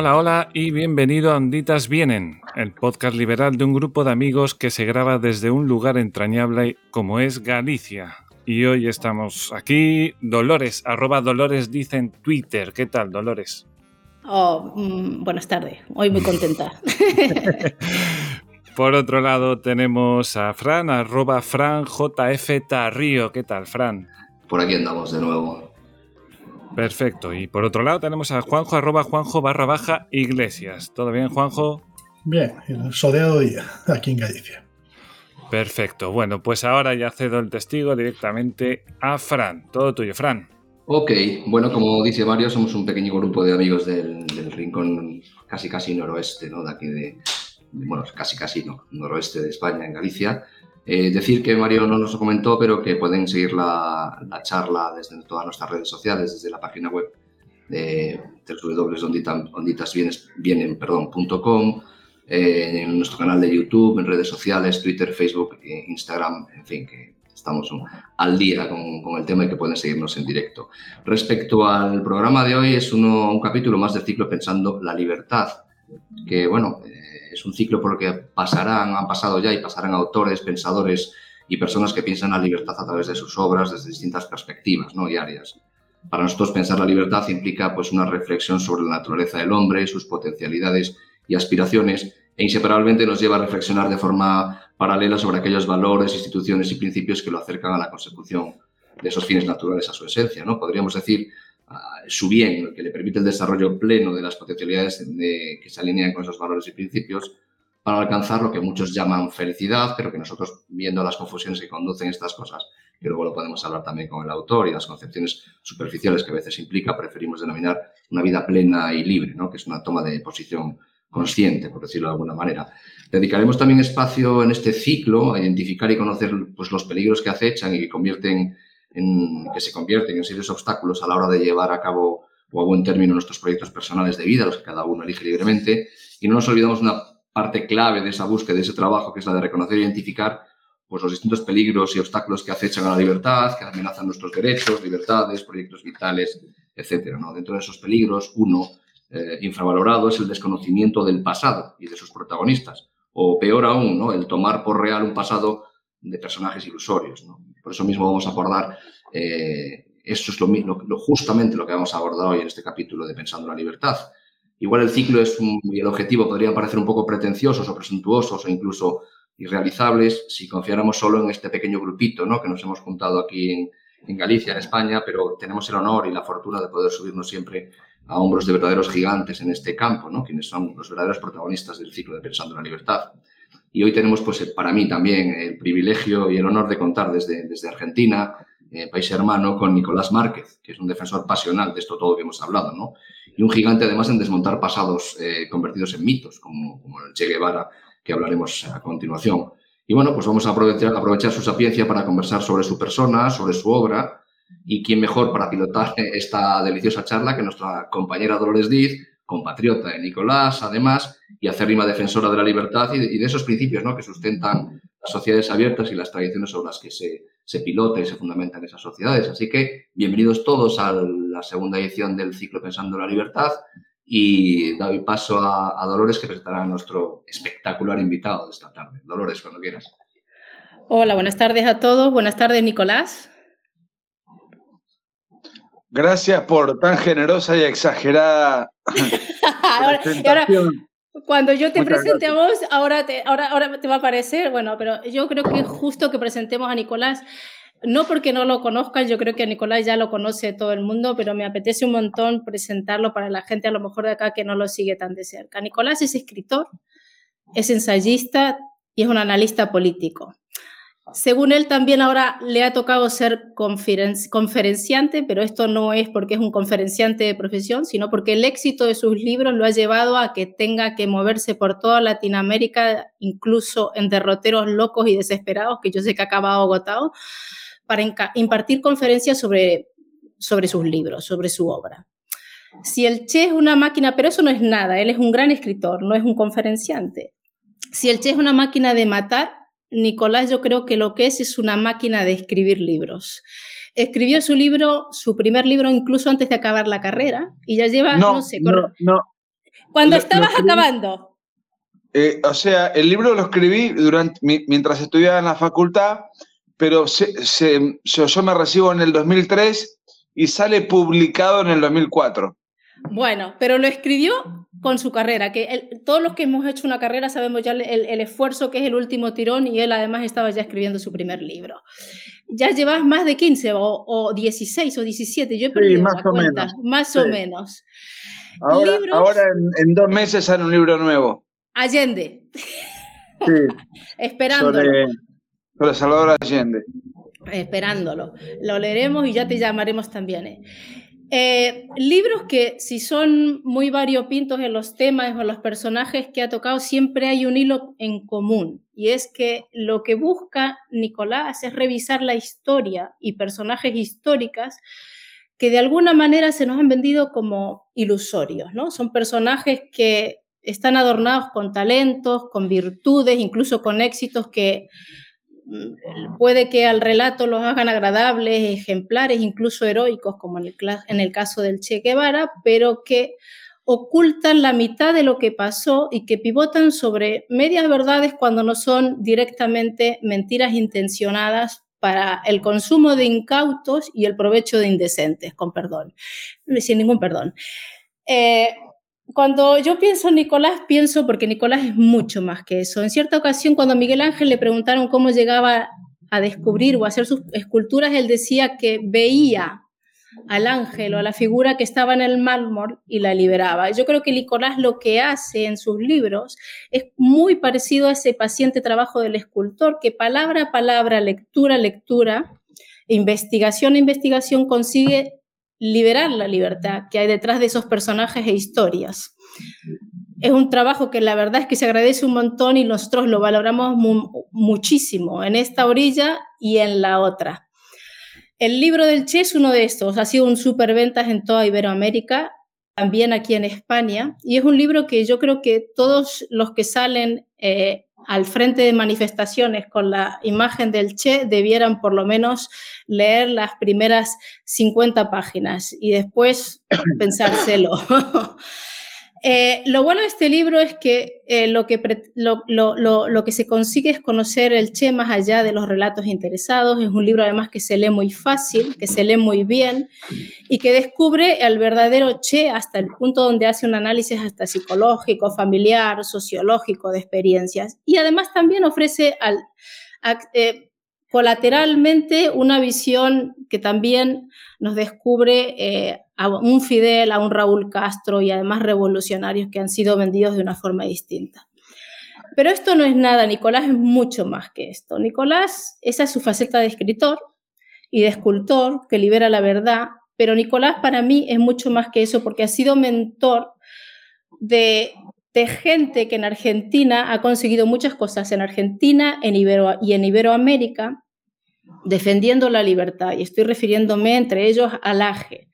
Hola, hola y bienvenido a Onditas Vienen, el podcast liberal de un grupo de amigos que se graba desde un lugar entrañable como es Galicia. Y hoy estamos aquí, Dolores, arroba Dolores dice en Twitter. ¿Qué tal, Dolores? Oh, mm, buenas tardes, hoy muy contenta. Por otro lado tenemos a Fran, arroba Fran JF Tarrío. ¿Qué tal, Fran? Por aquí andamos de nuevo. Perfecto. Y por otro lado tenemos a Juanjo, arroba Juanjo barra baja Iglesias. ¿Todo bien, Juanjo? Bien, el soleado día aquí en Galicia. Perfecto. Bueno, pues ahora ya cedo el testigo directamente a Fran. Todo tuyo, Fran. Ok, bueno, como dice Mario, somos un pequeño grupo de amigos del, rincón casi casi noroeste, ¿no? De aquí de, bueno, casi casi no, noroeste de España, en Galicia. Eh, decir que Mario no nos lo comentó, pero que pueden seguir la, charla desde todas nuestras redes sociales, desde la página web de www.onditasvienen.com, eh, en nuestro canal de YouTube, en redes sociales, Twitter, Facebook, eh, Instagram, en fin, que estamos al día con, con, el tema y que pueden seguirnos en directo. Respecto al programa de hoy, es uno, un capítulo más del ciclo Pensando la Libertad, que bueno, es un ciclo por el que pasarán, han pasado ya y pasarán autores, pensadores y personas que piensan la libertad a través de sus obras desde distintas perspectivas ¿no? y áreas. Para nosotros pensar la libertad implica pues, una reflexión sobre la naturaleza del hombre, sus potencialidades y aspiraciones e inseparablemente nos lleva a reflexionar de forma paralela sobre aquellos valores, instituciones y principios que lo acercan a la consecución de esos fines naturales a su esencia. ¿no? Podríamos decir su bien, que le permite el desarrollo pleno de las potencialidades de, que se alinean con esos valores y principios para alcanzar lo que muchos llaman felicidad, pero que nosotros, viendo las confusiones que conducen estas cosas, que luego lo podemos hablar también con el autor y las concepciones superficiales que a veces implica, preferimos denominar una vida plena y libre, ¿no? que es una toma de posición consciente, por decirlo de alguna manera. Dedicaremos también espacio en este ciclo a identificar y conocer pues, los peligros que acechan y que convierten que se convierten en serios obstáculos a la hora de llevar a cabo o a buen término nuestros proyectos personales de vida, los que cada uno elige libremente. Y no nos olvidamos una parte clave de esa búsqueda, de ese trabajo, que es la de reconocer e identificar pues, los distintos peligros y obstáculos que acechan a la libertad, que amenazan nuestros derechos, libertades, proyectos vitales, etc. ¿no? Dentro de esos peligros, uno eh, infravalorado es el desconocimiento del pasado y de sus protagonistas, o peor aún, ¿no? el tomar por real un pasado de personajes ilusorios. Por eso mismo vamos a abordar, eh, eso es justamente lo que vamos a abordar hoy en este capítulo de Pensando la Libertad. Igual el ciclo es y el objetivo podrían parecer un poco pretenciosos o presuntuosos o incluso irrealizables si confiáramos solo en este pequeño grupito ¿no? que nos hemos juntado aquí en, en Galicia, en España, pero tenemos el honor y la fortuna de poder subirnos siempre a hombros de verdaderos gigantes en este campo, ¿no? quienes son los verdaderos protagonistas del ciclo de Pensando la Libertad. Y hoy tenemos, pues, para mí también el privilegio y el honor de contar desde, desde Argentina, eh, país hermano, con Nicolás Márquez, que es un defensor pasional de esto todo que hemos hablado, ¿no? Y un gigante además en desmontar pasados eh, convertidos en mitos, como, el Che Guevara, que hablaremos a continuación. Y bueno, pues vamos a aprovechar, aprovechar su sapiencia para conversar sobre su persona, sobre su obra, y quién mejor para pilotar esta deliciosa charla que nuestra compañera Dolores Diz, compatriota de Nicolás, además, y acérrima defensora de la libertad y de, esos principios ¿no? que sustentan las sociedades abiertas y las tradiciones sobre las que se, pilota y se fundamentan esas sociedades. Así que bienvenidos todos a la segunda edición del ciclo Pensando en la Libertad y doy paso a, a Dolores que presentará a nuestro espectacular invitado de esta tarde. Dolores, cuando quieras. Hola, buenas tardes a todos. Buenas tardes, Nicolás. Gracias por tan generosa y exagerada cuando yo te presente a vos, ahora te, ahora, ahora te va a parecer, bueno, pero yo creo que es justo que presentemos a Nicolás, no porque no lo conozcan, yo creo que a Nicolás ya lo conoce todo el mundo, pero me apetece un montón presentarlo para la gente a lo mejor de acá que no lo sigue tan de cerca. Nicolás es escritor, es ensayista y es un analista político. Según él, también ahora le ha tocado ser conferenciante, pero esto no es porque es un conferenciante de profesión, sino porque el éxito de sus libros lo ha llevado a que tenga que moverse por toda Latinoamérica, incluso en derroteros locos y desesperados, que yo sé que ha acabado agotado, para impartir conferencias sobre, sobre sus libros, sobre su obra. Si el Che es una máquina, pero eso no es nada, él es un gran escritor, no es un conferenciante. Si el Che es una máquina de matar, Nicolás yo creo que lo que es es una máquina de escribir libros. Escribió su libro, su primer libro incluso antes de acabar la carrera y ya lleva, no, sé, no, no, Cuando estabas acabando. Eh, o sea, el libro lo escribí durante, mientras estudiaba en la facultad, pero yo me recibo en el 2003 y sale publicado en el 2004. Bueno, pero lo escribió con su carrera, que todos los que hemos hecho una carrera sabemos ya el, esfuerzo que es el último tirón y él además estaba ya escribiendo su primer libro. Ya llevas más de 15 o, 16 o 17, yo he perdido más o menos. más o menos. Ahora, en, dos meses sale un libro nuevo. Allende. Sí. Esperándolo. Sobre, Salvador Allende. Esperándolo. Lo leeremos y ya te llamaremos también. ¿eh? Eh, libros que si son muy variopintos en los temas o los personajes que ha tocado, siempre hay un hilo en común. Y es que lo que busca Nicolás es revisar la historia y personajes históricas que de alguna manera se nos han vendido como ilusorios, ¿no? Son personajes que están adornados con talentos, con virtudes, incluso con éxitos que puede que al relato los hagan agradables, ejemplares, incluso heroicos, como en el, caso del Che Guevara, pero que ocultan la mitad de lo que pasó y que pivotan sobre medias verdades cuando no son directamente mentiras intencionadas para el consumo de incautos y el provecho de indecentes, con perdón, sin ningún perdón. Eh, cuando yo pienso en Nicolás, pienso porque Nicolás es mucho más que eso. En cierta ocasión, cuando Miguel Ángel le preguntaron cómo llegaba a descubrir o a hacer sus esculturas, él decía que veía al ángel o a la figura que estaba en el mármol y la liberaba. Yo creo que Nicolás lo que hace en sus libros es muy parecido a ese paciente trabajo del escultor, que palabra a palabra, lectura a lectura, investigación a investigación consigue liberar la libertad que hay detrás de esos personajes e historias. Es un trabajo que la verdad es que se agradece un montón y nosotros lo valoramos muchísimo en esta orilla y en la otra. El libro del Che es uno de estos, ha sido un superventas en toda Iberoamérica, también aquí en España, y es un libro que yo creo que todos los que salen eh, al frente de manifestaciones con la imagen del Che debieran por lo menos leer las primeras 50 páginas y después pensárselo. Eh, lo bueno de este libro es que, eh, lo, que lo, que se consigue es conocer el Che más allá de los relatos interesados. Es un libro además que se lee muy fácil, que se lee muy bien y que descubre el verdadero Che hasta el punto donde hace un análisis hasta psicológico, familiar, sociológico de experiencias. Y además también ofrece al, eh, colateralmente una visión que también nos descubre eh, a un Fidel, a un Raúl Castro y además revolucionarios que han sido vendidos de una forma distinta. Pero esto no es nada, Nicolás es mucho más que esto. Nicolás, esa es su faceta de escritor y de escultor que libera la verdad, pero Nicolás para mí es mucho más que eso porque ha sido mentor de, de gente que en Argentina ha conseguido muchas cosas, en Argentina en Ibero, y en Iberoamérica, defendiendo la libertad. Y estoy refiriéndome entre ellos al AGE.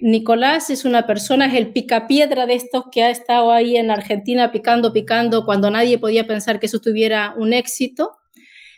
Nicolás es una persona, es el picapiedra de estos que ha estado ahí en Argentina picando, picando, cuando nadie podía pensar que eso tuviera un éxito.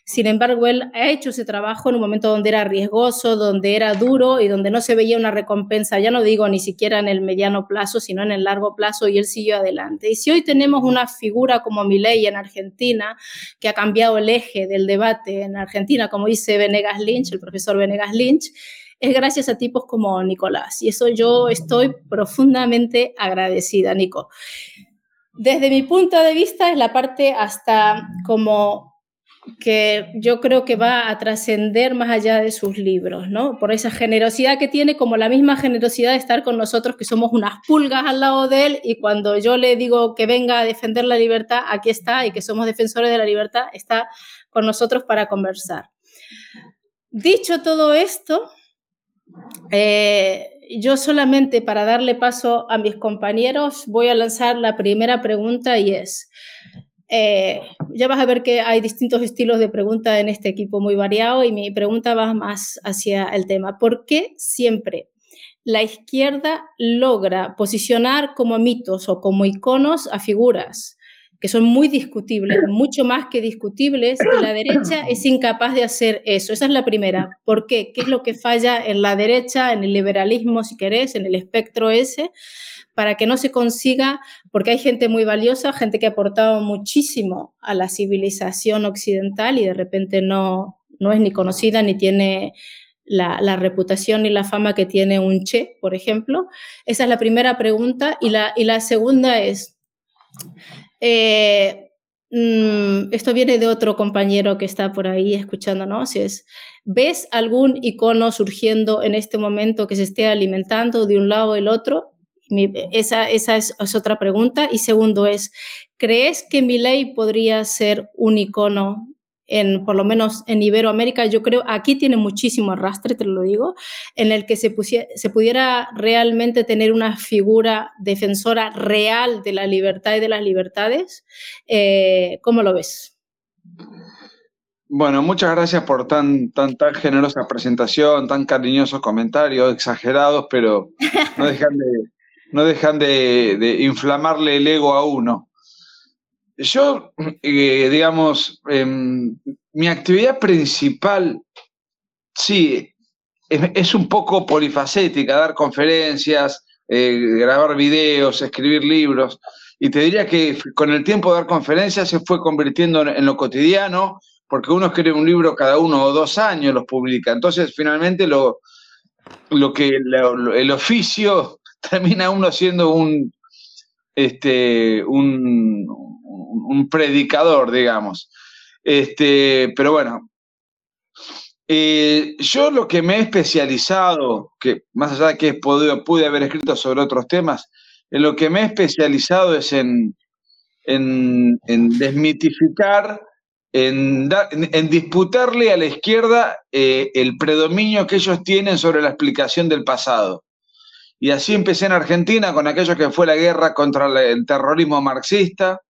Sin embargo, él ha hecho ese trabajo en un momento donde era riesgoso, donde era duro y donde no se veía una recompensa, ya no digo ni siquiera en el mediano plazo, sino en el largo plazo, y él siguió adelante. Y si hoy tenemos una figura como Milei en Argentina, que ha cambiado el eje del debate en Argentina, como dice Venegas Lynch, el profesor Venegas Lynch, es gracias a tipos como Nicolás. Y eso yo estoy profundamente agradecida, Nico. Desde mi punto de vista es la parte hasta como que yo creo que va a trascender más allá de sus libros, ¿no? Por esa generosidad que tiene, como la misma generosidad de estar con nosotros, que somos unas pulgas al lado de él, y cuando yo le digo que venga a defender la libertad, aquí está, y que somos defensores de la libertad, está con nosotros para conversar. Dicho todo esto, eh, yo solamente para darle paso a mis compañeros voy a lanzar la primera pregunta y es, eh, ya vas a ver que hay distintos estilos de pregunta en este equipo muy variado y mi pregunta va más hacia el tema. ¿Por qué siempre la izquierda logra posicionar como mitos o como iconos a figuras que son muy discutibles, mucho más que discutibles, y la derecha es incapaz de hacer eso. Esa es la primera. ¿Por qué? ¿Qué es lo que falla en la derecha, en el liberalismo, si querés, en el espectro ese? Para que no se consiga, porque hay gente muy valiosa, gente que ha aportado muchísimo a la civilización occidental y de repente no, no es ni conocida ni tiene la, reputación y la fama que tiene un Che, por ejemplo. Esa es la primera pregunta. Y la, y la segunda es, eh, mm, esto viene de otro compañero que está por ahí escuchándonos, es, ¿ves algún icono surgiendo en este momento que se esté alimentando de un lado o el otro? Esa, esa es, es, otra pregunta. Y segundo es, ¿crees que mi ley podría ser un icono en, por lo menos en Iberoamérica, yo creo, aquí tiene muchísimo arrastre, te lo digo, en el que se, se pudiera realmente tener una figura defensora real de la libertad y de las libertades. Eh, ¿Cómo lo ves? Bueno, muchas gracias por tan, tan, tan generosa presentación, tan cariñosos comentarios, exagerados, pero no dejan de, no dejan de, de inflamarle el ego a uno. Yo, eh, digamos, em, mi actividad principal, sí, es, un poco polifacética, dar conferencias, eh, grabar videos, escribir libros. Y te diría que con el tiempo dar conferencias se fue convirtiendo en, lo cotidiano, porque uno escribe un libro cada uno o dos años, los publica. Entonces, finalmente, lo, lo que el oficio termina uno siendo un, este, un, predicador, digamos. Este, pero bueno, eh, yo lo que me he especializado, que más allá de que pude haber escrito sobre otros temas, en lo que me he especializado es en, en, desmitificar, en, en, disputarle a la izquierda eh, el predominio que ellos tienen sobre la explicación del pasado. Y así empecé en Argentina con aquello que fue la guerra contra el terrorismo marxista,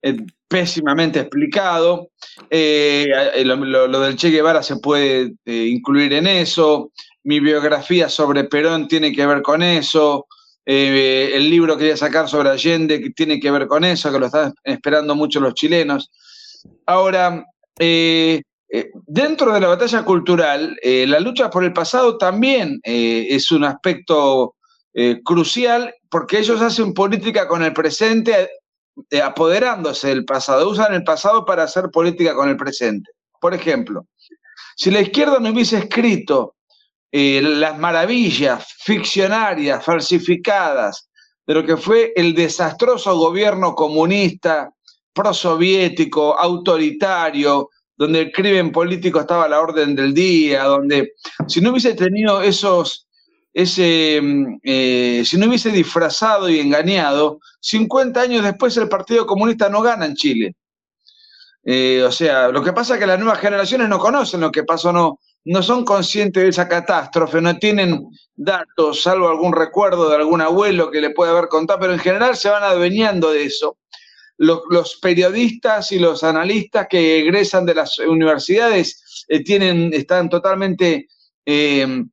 eh, pésimamente explicado. Eh, eh, lo, del Che Guevara se puede incluir en eso. Mi biografía sobre Perón tiene que ver con eso. el libro que voy a sacar sobre Allende tiene que ver con eso, que lo están esperando mucho los chilenos. Ahora, dentro de la batalla cultural, la lucha por el pasado también es un aspecto crucial porque ellos hacen política con el presente eh, apoderándose del pasado, usan el pasado para hacer política con el presente. Por ejemplo, si la izquierda no hubiese escrito eh, las maravillas ficcionarias, falsificadas, de lo que fue el desastroso gobierno comunista, prosoviético, autoritario, donde el crimen político estaba a la orden del día, donde si no hubiese tenido esos ese, mm, eh, si no hubiese disfrazado y engañado, 50 años después el Partido Comunista no gana en Chile. Eh, o sea, lo que pasa es que las nuevas generaciones no conocen lo que pasó, no, no son conscientes de esa catástrofe, no tienen datos, salvo algún recuerdo de algún abuelo que le puede haber contado, pero en general se van adueñando de eso. Los, periodistas y los analistas que egresan de las universidades eh, tienen, están totalmente eh,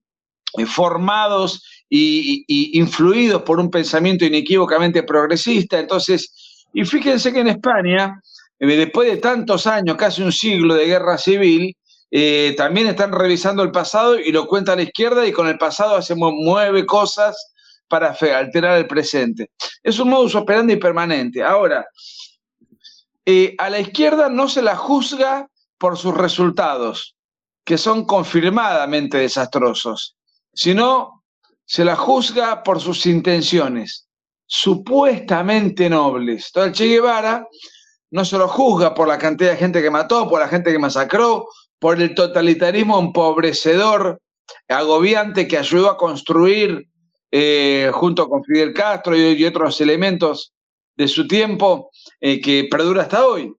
formados y, influidos por un pensamiento inequívocamente progresista. Entonces, y fíjense que en España, eh, después de tantos años, casi un siglo de guerra civil, eh, también están revisando el pasado y lo cuenta a la izquierda y con el pasado hacemos mueve cosas para alterar el presente. Es un modus operandi permanente. Ahora, a la izquierda no se la juzga por sus resultados, que son confirmadamente desastrosos sino se la juzga por sus intenciones, supuestamente nobles. Entonces Che Guevara no se lo juzga por la cantidad de gente que mató, por la gente que masacró, por el totalitarismo empobrecedor, agobiante que ayudó a construir eh, junto con Fidel Castro y, otros elementos de su tiempo eh, que perdura hasta hoy.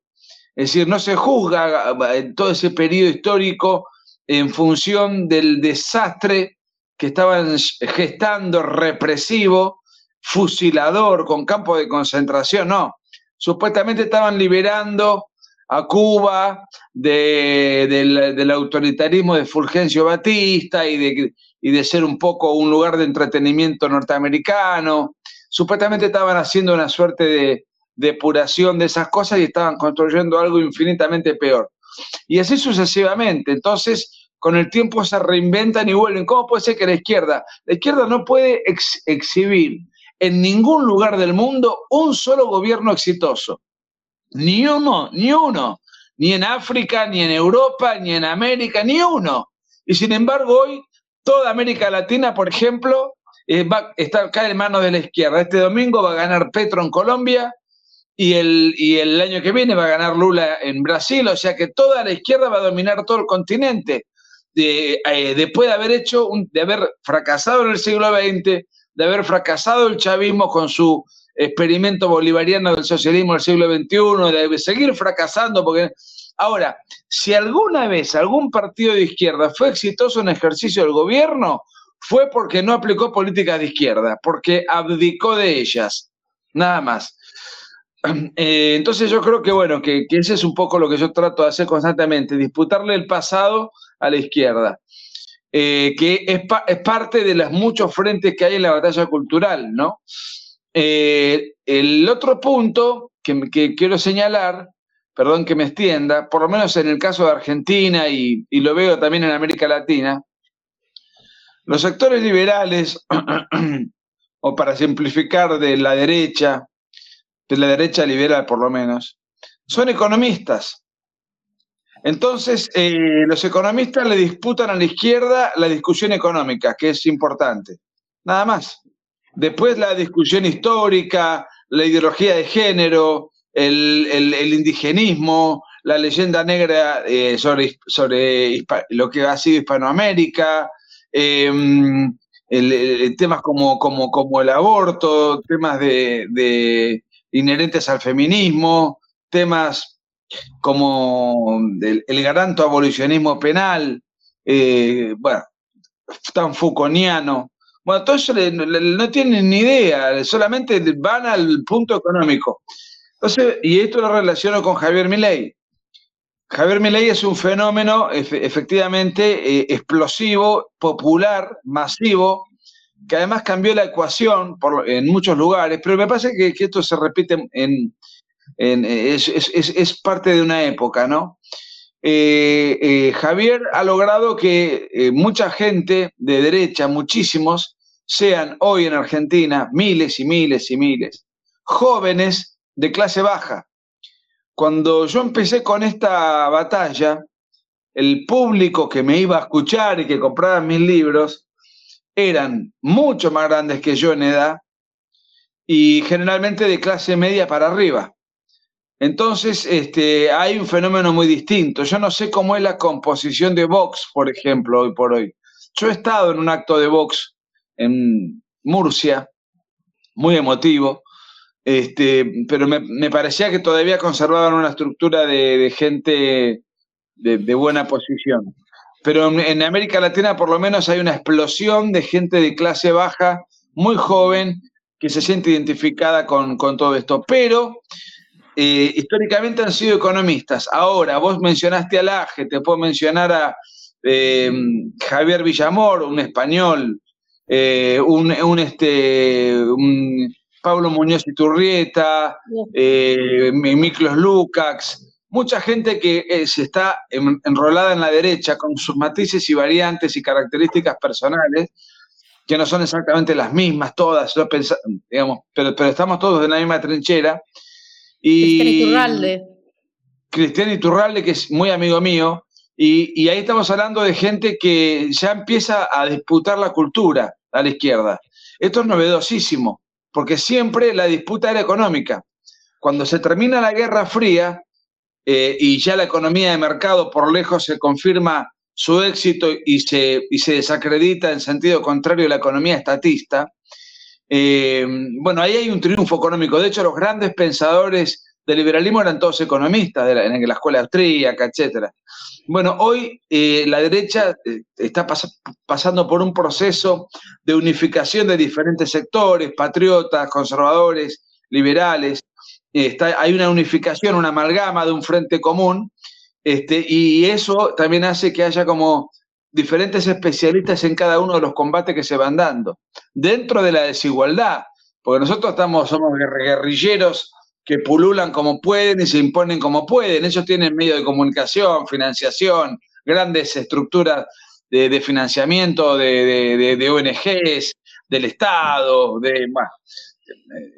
Es decir, no se juzga en eh, todo ese periodo histórico en función del desastre que estaban gestando represivo, fusilador, con campo de concentración, no. Supuestamente estaban liberando a Cuba del, autoritarismo de Fulgencio Batista y de, y de ser un poco un lugar de entretenimiento norteamericano. Supuestamente estaban haciendo una suerte de, depuración de esas cosas y estaban construyendo algo infinitamente peor. Y así sucesivamente. Entonces, con el tiempo se reinventan y vuelven. ¿Cómo puede ser que la izquierda, la izquierda no puede exhibir en ningún lugar del mundo un solo gobierno exitoso? Ni uno, ni uno. Ni en África, ni en Europa, ni en América, ni uno. Y sin embargo, hoy toda América Latina, por ejemplo, eh, está, cae en manos de la izquierda. Este domingo va a ganar Petro en Colombia y el, y el año que viene va a ganar Lula en Brasil, o sea que toda la izquierda va a dominar todo el continente. De, eh, después de haber hecho, de haber fracasado en el siglo XX, de haber fracasado el chavismo con su experimento bolivariano del socialismo del siglo XXI, de seguir fracasando, porque ahora, si alguna vez algún partido de izquierda fue exitoso en ejercicio del gobierno, fue porque no aplicó políticas de izquierda, porque abdicó de ellas, nada más. Eh, entonces yo creo que, bueno, que, ese es un poco lo que yo trato de hacer constantemente, disputarle el pasado a la izquierda, eh, que es, parte de los muchos frentes que hay en la batalla cultural, ¿no? Eh, el otro punto que, que, quiero señalar, perdón que me extienda, por lo menos en el caso de Argentina y, lo veo también en América Latina, los sectores liberales, o para simplificar de la derecha, de la derecha liberal por lo menos, son economistas. Entonces, eh, los economistas le disputan a la izquierda la discusión económica, que es importante. Nada más. Después la discusión histórica, la ideología de género, el, indigenismo, la leyenda negra eh, sobre, sobre lo que ha sido Hispanoamérica, Em, temas como, como, como, el aborto, temas de, inherentes al feminismo, temas como el, el garanto abolicionismo penal, eh, bueno, tan Foucaultiano. Bueno, todo eso no tienen ni idea, solamente van al punto económico. Entonces, y esto lo relaciono con Javier Milei. Javier Milei es un fenómeno efectivamente eh, explosivo, popular, masivo, que además cambió la ecuación en muchos lugares, pero me parece que, esto se repite en, es, parte de una época, ¿no? Eh, eh, Javier ha logrado que mucha gente de derecha, muchísimos, sean hoy en Argentina miles y miles y miles, jóvenes de clase baja, cuando yo empecé con esta batalla, el público que me iba a escuchar y que compraba mis libros eran mucho más grandes que yo en edad y generalmente de clase media para arriba. Entonces, este, hay un fenómeno muy distinto. Yo no sé cómo es la composición de Vox, por ejemplo, hoy por hoy. Yo he estado en un acto de Vox en Murcia, muy emotivo, este, pero me, parecía que todavía conservaban una estructura de, gente de, buena posición. Pero en, América Latina por lo menos hay una explosión de gente de clase baja, muy joven, que se siente identificada con, todo esto. Pero eh, históricamente han sido economistas. Ahora, vos mencionaste a Laje, te puedo mencionar a eh, Javier Villamor, un español, eh, un, este, un Pablo Muñoz Iturrieta, eh, Miklos Lukács, mucha gente que eh, se está enrolada en la derecha con sus matices y variantes y características personales, que no son exactamente las mismas todas, digamos, pero, pero estamos todos en la misma trinchera. Y, Cristian Iturralde. Cristian Iturralde, que es muy amigo mío, y, y ahí estamos hablando de gente que ya empieza a disputar la cultura a la izquierda. Esto es novedosísimo porque siempre la disputa era económica. Cuando se termina la Guerra Fría eh, y ya la economía de mercado por lejos se confirma su éxito y se, se desacredita en sentido contrario la economía estatista, eh, bueno, ahí hay un triunfo económico. De hecho, los grandes pensadores del liberalismo eran todos economistas de la, en la escuela austríaca, etc. Bueno, hoy eh, la derecha eh, está pasando por un proceso de unificación de diferentes sectores, patriotas, conservadores, liberales. Hay una unificación, una amalgama de un frente común, este, y eso también hace que haya como diferentes especialistas en cada uno de los combates que se van dando, dentro de la desigualdad, porque nosotros estamos, somos guerrilleros que pululan como pueden y se imponen como pueden. Ellos tienen medios de comunicación, financiación, grandes estructuras de, financiamiento de, ONGs, del Estado, de,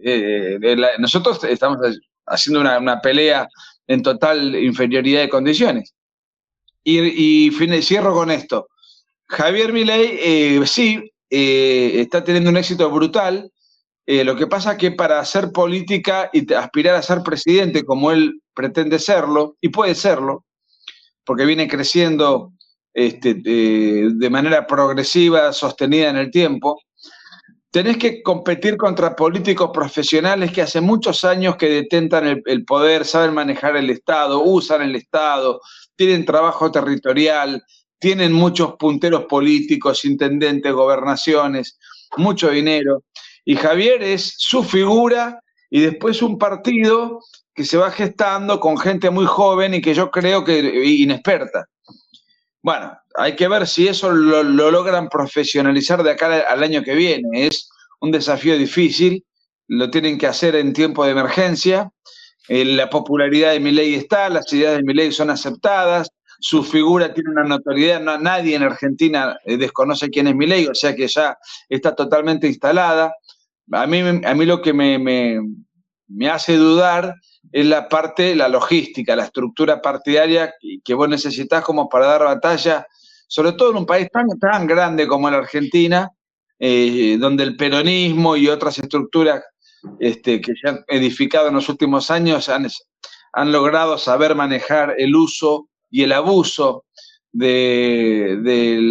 eh, nosotros estamos haciendo una, pelea en total inferioridad de condiciones. Y, cierro con esto. Javier Milei, eh, sí, eh, está teniendo un éxito brutal. Lo que pasa es que para hacer política y aspirar a ser presidente como él pretende serlo, y puede serlo, porque viene creciendo este, de manera progresiva, sostenida en el tiempo, tenés que competir contra políticos profesionales que hace muchos años que detentan el, poder, saben manejar el Estado, usan el Estado, tienen trabajo territorial, tienen muchos punteros políticos, intendentes, gobernaciones, mucho dinero. Y Javier es su figura y después un partido que se va gestando con gente muy joven y que yo creo que inexperta. Bueno, hay que ver si eso lo, logran profesionalizar de acá al año que viene. Es un desafío difícil, lo tienen que hacer en tiempo de emergencia. Eh, la popularidad de mi ley está, las ideas de mi ley son aceptadas, su figura tiene una notoriedad, no, nadie en Argentina eh, desconoce quién es mi ley, o sea que ya está totalmente instalada. A mí, a mí lo que me, me hace dudar es la parte, la logística, la estructura partidaria que vos necesitas como para dar batalla, sobre todo en un país tan, tan grande como la Argentina, eh, donde el peronismo y otras estructuras este, que se han edificado en los últimos años han, han logrado saber manejar el uso y el abuso del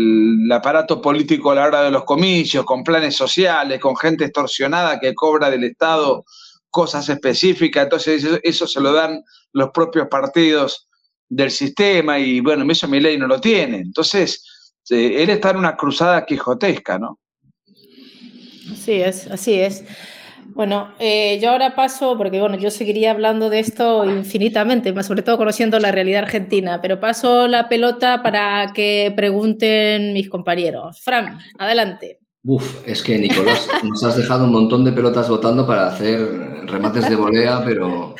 aparato político a la hora de los comicios, con planes sociales, con gente extorsionada que cobra del Estado cosas específicas, entonces eso, se lo dan los propios partidos del sistema y bueno, eso mi ley no lo tiene. Entonces, él está en una cruzada quijotesca, ¿no? Así es, así es. Bueno, eh, yo ahora paso, porque bueno, yo seguiría hablando de esto infinitamente, más sobre todo conociendo la realidad argentina, pero paso la pelota para que pregunten mis compañeros. Fran, adelante. Uf, es que Nicolás, nos has dejado un montón de pelotas votando para hacer remates de volea, pero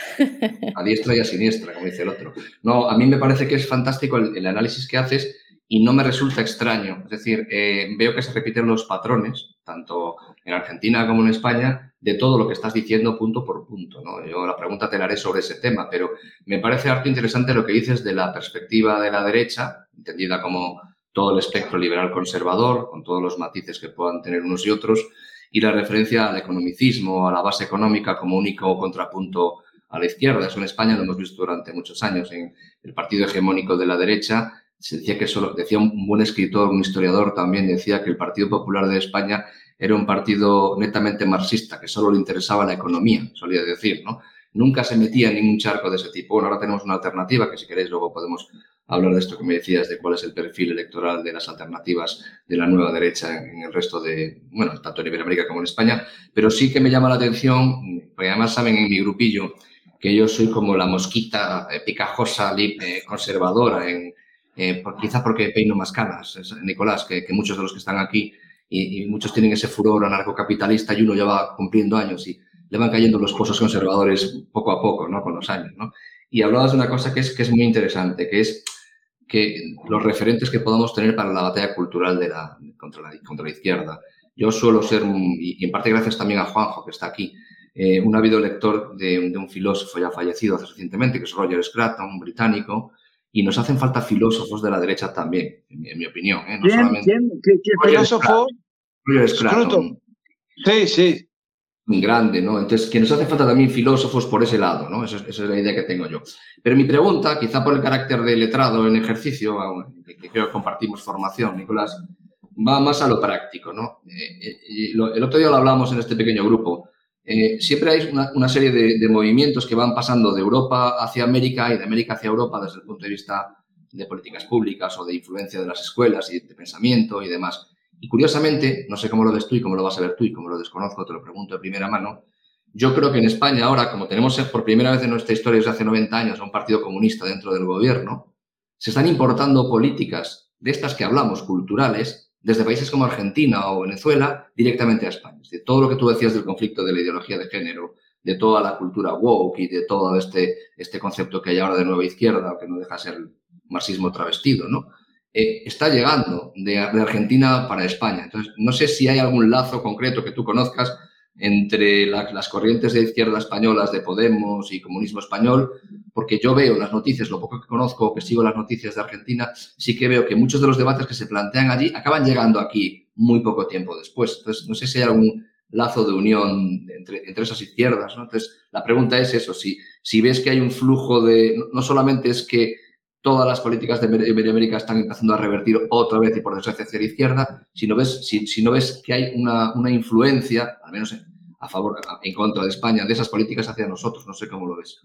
a diestra y a siniestra, como dice el otro. No, a mí me parece que es fantástico el, análisis que haces y no me resulta extraño. Es decir, eh, veo que se repiten los patrones, tanto en Argentina como en España, de todo lo que estás diciendo punto por punto. ¿no? Yo la pregunta te la haré sobre ese tema, pero me parece harto interesante lo que dices de la perspectiva de la derecha, entendida como todo el espectro liberal conservador, con todos los matices que puedan tener unos y otros, y la referencia al economicismo, a la base económica como único contrapunto a la izquierda. Eso en España lo hemos visto durante muchos años. En el partido hegemónico de la derecha se decía que solo, decía un buen escritor, un historiador también, decía que el Partido Popular de España era un partido netamente marxista, que solo le interesaba la economía, solía decir, ¿no? Nunca se metía en ningún charco de ese tipo. Bueno, ahora tenemos una alternativa que si queréis luego podemos hablar de esto que me decías, de cuál es el perfil electoral de las alternativas de la nueva derecha en, el resto de, bueno, tanto en Iberoamérica como en España, pero sí que me llama la atención, porque además saben en mi grupillo que yo soy como la mosquita eh, picajosa, eh, conservadora, en, eh, quizás porque peino más canas, Nicolás, que, muchos de los que están aquí y, muchos tienen ese furor anarcocapitalista y uno ya va cumpliendo años y le van cayendo los pozos conservadores poco a poco, ¿no? Con los años, ¿no? Y hablabas de una cosa que es, que es muy interesante, que es que los referentes que podamos tener para la batalla cultural de la, contra, la, contra la izquierda. Yo suelo ser, y en parte gracias también a Juanjo, que está aquí, eh, un ávido lector de, un filósofo ya fallecido hace recientemente, que es Roger Scruton, un británico, y nos hacen falta filósofos de la derecha también, en mi, opinión. ¿eh? ¿Quién, ¿Qué, filósofo? Roger Scruton. Sí, sí grande, ¿no? Entonces, que nos hace falta también filósofos por ese lado, ¿no? Esa, es la idea que tengo yo. Pero mi pregunta, quizá por el carácter de letrado en ejercicio, que, creo que compartimos formación, Nicolás, va más a lo práctico, ¿no? Eh, eh, el otro día lo hablamos en este pequeño grupo. Eh, siempre hay una, serie de, de, movimientos que van pasando de Europa hacia América y de América hacia Europa desde el punto de vista de políticas públicas o de influencia de las escuelas y de pensamiento y demás. Y curiosamente, no sé cómo lo ves tú y cómo lo vas a ver tú y cómo lo desconozco, te lo pregunto de primera mano, yo creo que en España ahora, como tenemos por primera vez en nuestra historia desde hace 90 años a un partido comunista dentro del gobierno, se están importando políticas de estas que hablamos, culturales, desde países como Argentina o Venezuela, directamente a España. Es decir, todo lo que tú decías del conflicto de la ideología de género, de toda la cultura woke y de todo este, este concepto que hay ahora de nueva izquierda, que no deja de ser marxismo travestido, ¿no? Eh, está llegando de, Argentina para España. Entonces, no sé si hay algún lazo concreto que tú conozcas entre las corrientes de izquierda españolas de Podemos y comunismo español, porque yo veo las noticias, lo poco que conozco, que sigo las noticias de Argentina, sí que veo que muchos de los debates que se plantean allí acaban llegando aquí muy poco tiempo después. Entonces, no sé si hay algún lazo de unión entre, esas izquierdas. Entonces, la pregunta es eso, si, si ves que hay un flujo de, no solamente es que todas las políticas de Iberoamérica están empezando a revertir otra vez y por desgracia hacia la izquierda, si no ves, si, no ves que hay una, influencia, al menos a favor, en contra de España, de esas políticas hacia nosotros, no sé cómo lo ves.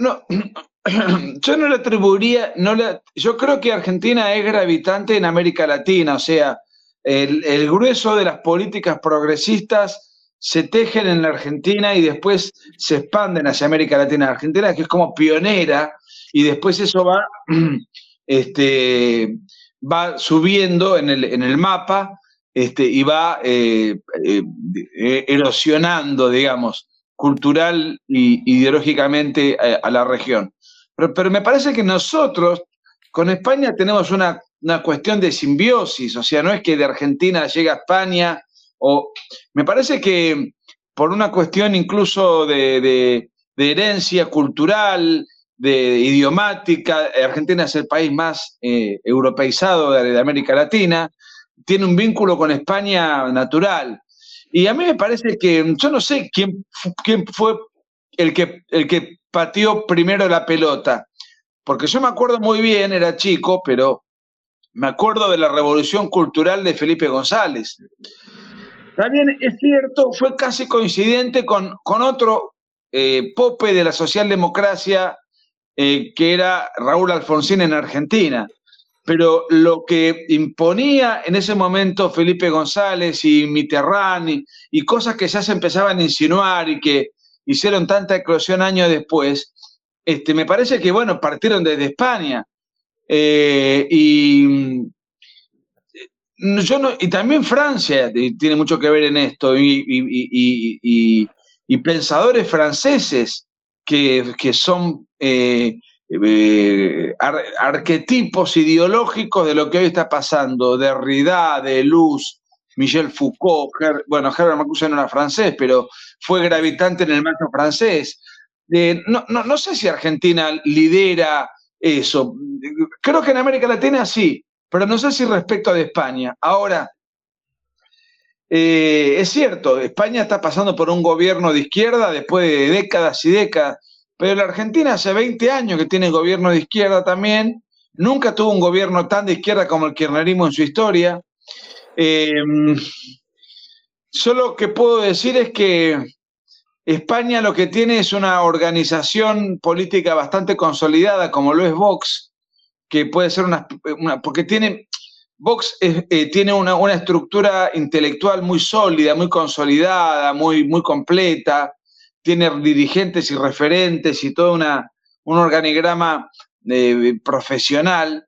No, yo no le atribuiría, no le, yo creo que Argentina es gravitante en América Latina, o sea, el, el grueso de las políticas progresistas se tejen en la Argentina y después se expanden hacia América Latina. Argentina que es como pionera y después eso va, este, va subiendo en el, en el mapa este, y va eh, eh, eh, erosionando, digamos, cultural e ideológicamente a, la región. Pero, pero, me parece que nosotros con España tenemos una, una, cuestión de simbiosis, o sea, no es que de Argentina llega a España, o me parece que por una cuestión incluso de, de, de herencia cultural, de idiomática. Argentina es el país más eh, europeizado de, América Latina, tiene un vínculo con España natural. Y a mí me parece que, yo no sé quién, quién fue el que, el que pateó primero la pelota, porque yo me acuerdo muy bien, era chico, pero me acuerdo de la revolución cultural de Felipe González. También es cierto, fue casi coincidente con, con otro eh, pope de la socialdemocracia eh, que era Raúl Alfonsín en Argentina. Pero lo que imponía en ese momento Felipe González y Mitterrand y, cosas que ya se empezaban a insinuar y que hicieron tanta eclosión años después, este, me parece que, bueno, partieron desde España. Eh, y, yo no, y también Francia tiene mucho que ver en esto, y, y pensadores franceses que, que son eh, eh, arquetipos ideológicos de lo que hoy está pasando, de Derrida, de Luz, Michel Foucault, bueno, Herbert Marcuse no era francés, pero fue gravitante en el marco francés. no, no, no, sé si Argentina lidera eso. Creo que en América Latina sí, pero no sé si respecto a España. Ahora, eh, es cierto, España está pasando por un gobierno de izquierda después de décadas y décadas pero la Argentina hace 20 años que tiene gobierno de izquierda también, nunca tuvo un gobierno tan de izquierda como el kirchnerismo en su historia. Eh, solo que puedo decir es que España lo que tiene es una organización política bastante consolidada, como lo es Vox, que puede ser una, porque tiene, Vox eh, tiene una, una, estructura intelectual muy sólida, muy consolidada, muy, muy completa, tiene dirigentes y referentes y todo una, un organigrama eh, profesional,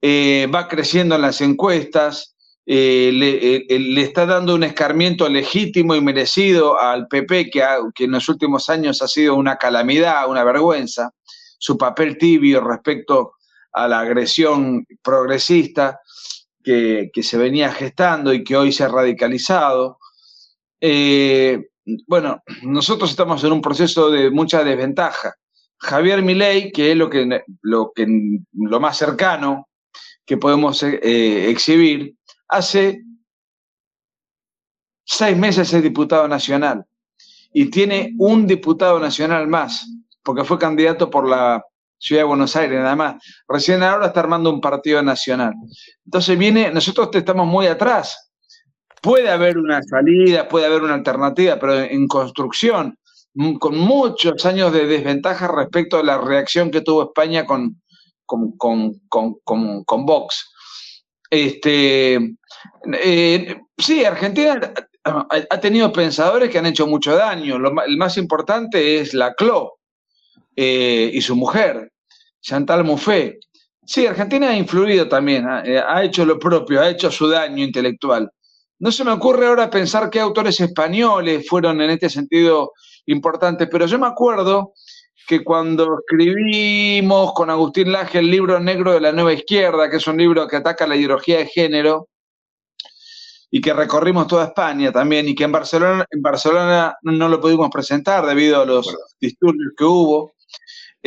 eh, va creciendo en las encuestas, le, está dando un escarmiento legítimo y merecido al PP, que, que en los últimos años ha sido una calamidad, una vergüenza, su papel tibio respecto a la agresión progresista que, se venía gestando y que hoy se ha radicalizado bueno, nosotros estamos en un proceso de mucha desventaja. Javier Milei, que es lo, que, lo, que, lo más cercano que podemos eh, exhibir, hace seis meses es diputado nacional y tiene un diputado nacional más, porque fue candidato por la Ciudad de Buenos Aires, nada más. Recién ahora está armando un partido nacional. Entonces viene, nosotros estamos muy atrás Puede haber una salida, puede haber una alternativa, pero en construcción, con muchos años de desventaja respecto a la reacción que tuvo España con, con, con, Vox. Este, eh, sí, Argentina ha tenido pensadores que han hecho mucho daño. el más importante es la CLO eh, y su mujer, Chantal Mouffe. Sí, Argentina ha influido también, ha, hecho lo propio, ha hecho su daño intelectual no se me ocurre ahora pensar qué autores españoles fueron en este sentido importantes, pero yo me acuerdo que cuando escribimos con Agustín Laje el libro negro de la nueva izquierda, que es un libro que ataca la ideología de género, y que recorrimos toda España también, y que en Barcelona, en Barcelona no lo pudimos presentar debido a los disturbios que hubo.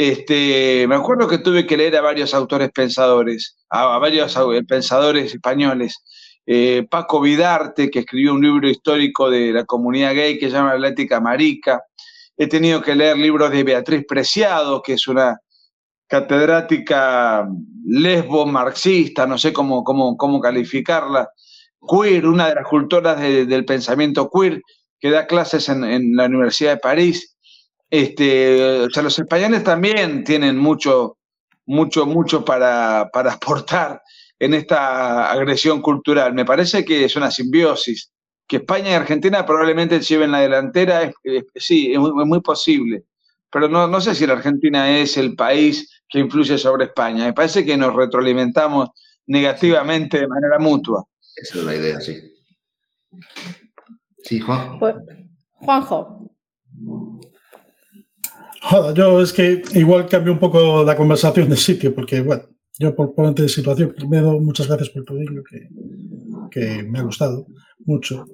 Este, me acuerdo que tuve que leer a varios autores pensadores, a, varios pensadores españoles. Eh, Paco Vidarte, que escribió un libro histórico de la comunidad gay que se llama La ética marica. He tenido que leer libros de Beatriz Preciado, que es una catedrática lesbo marxista, no sé cómo, cómo, cómo calificarla, queer, una de las cultoras del pensamiento queer, que da clases en, la Universidad de París. Este, o sea, los españoles también tienen mucho, mucho, mucho para, para aportar en esta agresión cultural. Me parece que es una simbiosis. Que España y Argentina probablemente lleven la delantera, sí, es muy, posible. Pero no, no sé si la Argentina es el país que influye sobre España. Me parece que nos retroalimentamos negativamente de manera mutua. Esa es la idea, sí. Sí, Juan. Pues, Juanjo. Joder, yo es que igual cambio un poco la conversación de sitio, porque, bueno, yo por ponerte de situación, primero, muchas gracias por tu libro, que, que me ha gustado mucho.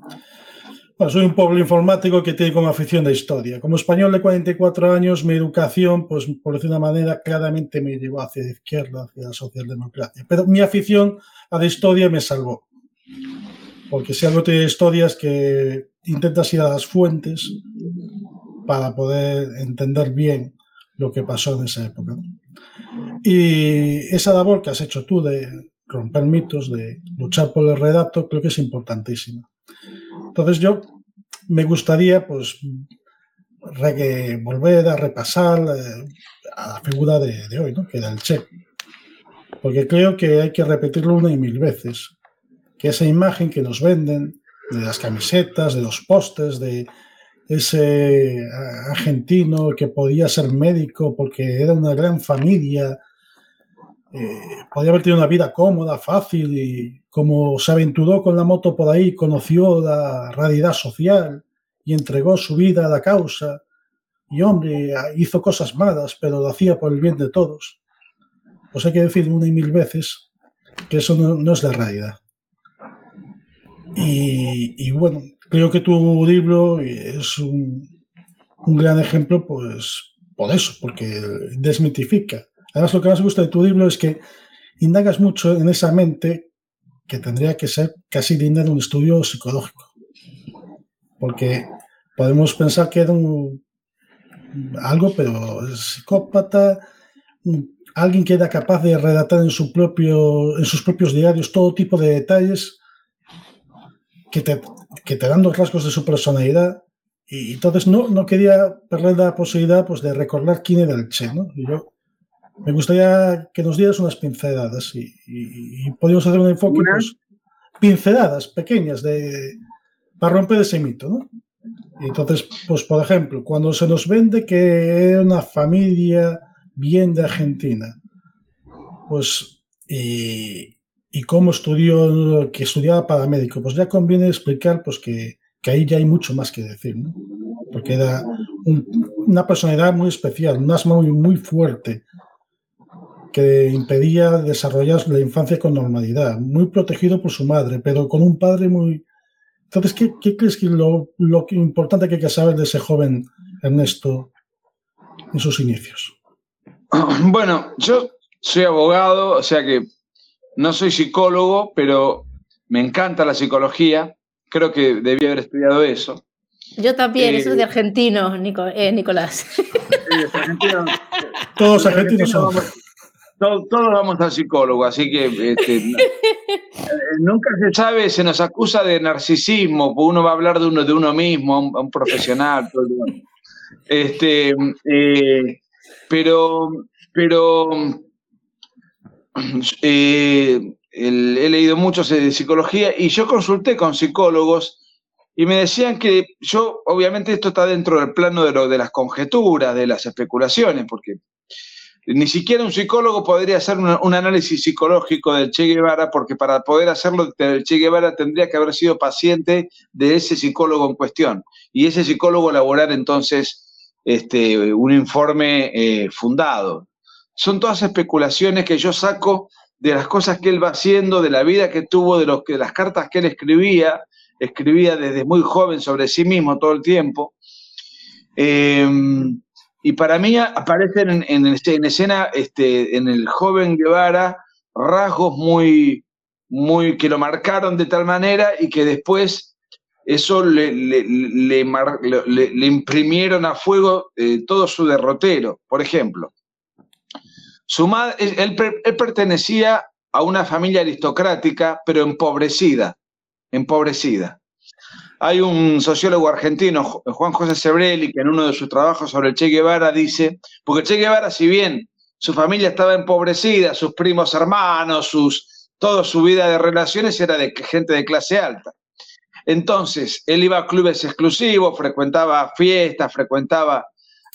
Bueno, soy un pueblo informático que tiene como afición de historia. Como español de 44 años, mi educación, pues por decir una manera, claramente me llevó hacia la izquierda, hacia la socialdemocracia. Pero mi afición a la historia me salvó. Porque si algo tiene historias que intentas ir a las fuentes para poder entender bien lo que pasó en esa época. Y esa labor que has hecho tú de romper mitos, de luchar por el redato, creo que es importantísima. Entonces yo me gustaría pues volver a repasar eh, a la figura de, hoy, ¿no? que era el Che. Porque creo que hay que repetirlo una y mil veces que esa imagen que nos venden de las camisetas, de los postes, de ese argentino que podía ser médico porque era una gran familia, eh, podía haber tenido una vida cómoda, fácil y como se aventuró con la moto por ahí, conoció la realidad social y entregó su vida a la causa. Y hombre, hizo cosas malas, pero lo hacía por el bien de todos. Pues hay que decir una y mil veces que eso no es la realidad. Y, bueno, creo que tu libro es un, gran ejemplo, pues, por eso, porque desmitifica. Además, lo que más me gusta de tu libro es que indagas mucho en esa mente que tendría que ser casi digna de un estudio psicológico. Porque podemos pensar que era un, algo, pero psicópata, alguien que era capaz de redactar en, su propio, en sus propios diarios todo tipo de detalles que te, que te dan los rasgos de su personalidad. Y entonces no, no quería perder la posibilidad pues, de recordar quién era el Che. ¿no? Y yo me gustaría que nos dieras unas pinceladas y, y, podríamos hacer un enfoque, pues, pinceladas pequeñas de, para romper ese mito. ¿no? Y entonces, pues por ejemplo, cuando se nos vende que era una familia bien de Argentina, pues y, y cómo estudió, que estudiaba para médico, pues ya conviene explicar pues que, que ahí ya hay mucho más que decir, ¿no? Porque era una personalidad muy especial, un asma muy, muy fuerte, que impedía desarrollar la infancia con normalidad, muy protegido por su madre, pero con un padre muy... Entonces, ¿qué, qué crees que lo, lo importante que hay que saber de ese joven Ernesto en sus inicios? Bueno, yo soy abogado, o sea que no soy psicólogo, pero me encanta la psicología. Creo que debí haber estudiado eso. Yo también, eso es de eh, argentino, eh, Nicolás. todos argentinos son. todos, vamos al psicólogo, así que este, eh, nunca se sabe, se nos acusa de narcisismo, uno va a hablar de uno de uno mismo, a un, profesional. este, pero, pero eh, he leído mucho de psicología y yo consulté con psicólogos y me decían que yo, obviamente esto está dentro del plano de las conjeturas, de las especulaciones, porque ni siquiera un psicólogo podría hacer un, análisis psicológico del Che Guevara, porque para poder hacerlo, el Che Guevara tendría que haber sido paciente de ese psicólogo en cuestión. Y ese psicólogo elaborar entonces este, un informe eh, fundado. Son todas especulaciones que yo saco de las cosas que él va haciendo, de la vida que tuvo, de, los, de las cartas que él escribía, escribía desde muy joven sobre sí mismo todo el tiempo. Eh, y para mí aparecen en, escena este, en el joven Guevara rasgos muy, muy que lo marcaron de tal manera y que después eso le, le, imprimieron a fuego eh, todo su derrotero. Por ejemplo, su madre, él, pertenecía a una familia aristocrática, pero empobrecida, empobrecida. Hay un sociólogo argentino, Juan José Sebrelli, que en uno de sus trabajos sobre el Che Guevara dice, porque Che Guevara, si bien su familia estaba empobrecida, sus primos hermanos, sus, toda su vida de relaciones era de gente de clase alta. Entonces, él iba a clubes exclusivos, frecuentaba fiestas, frecuentaba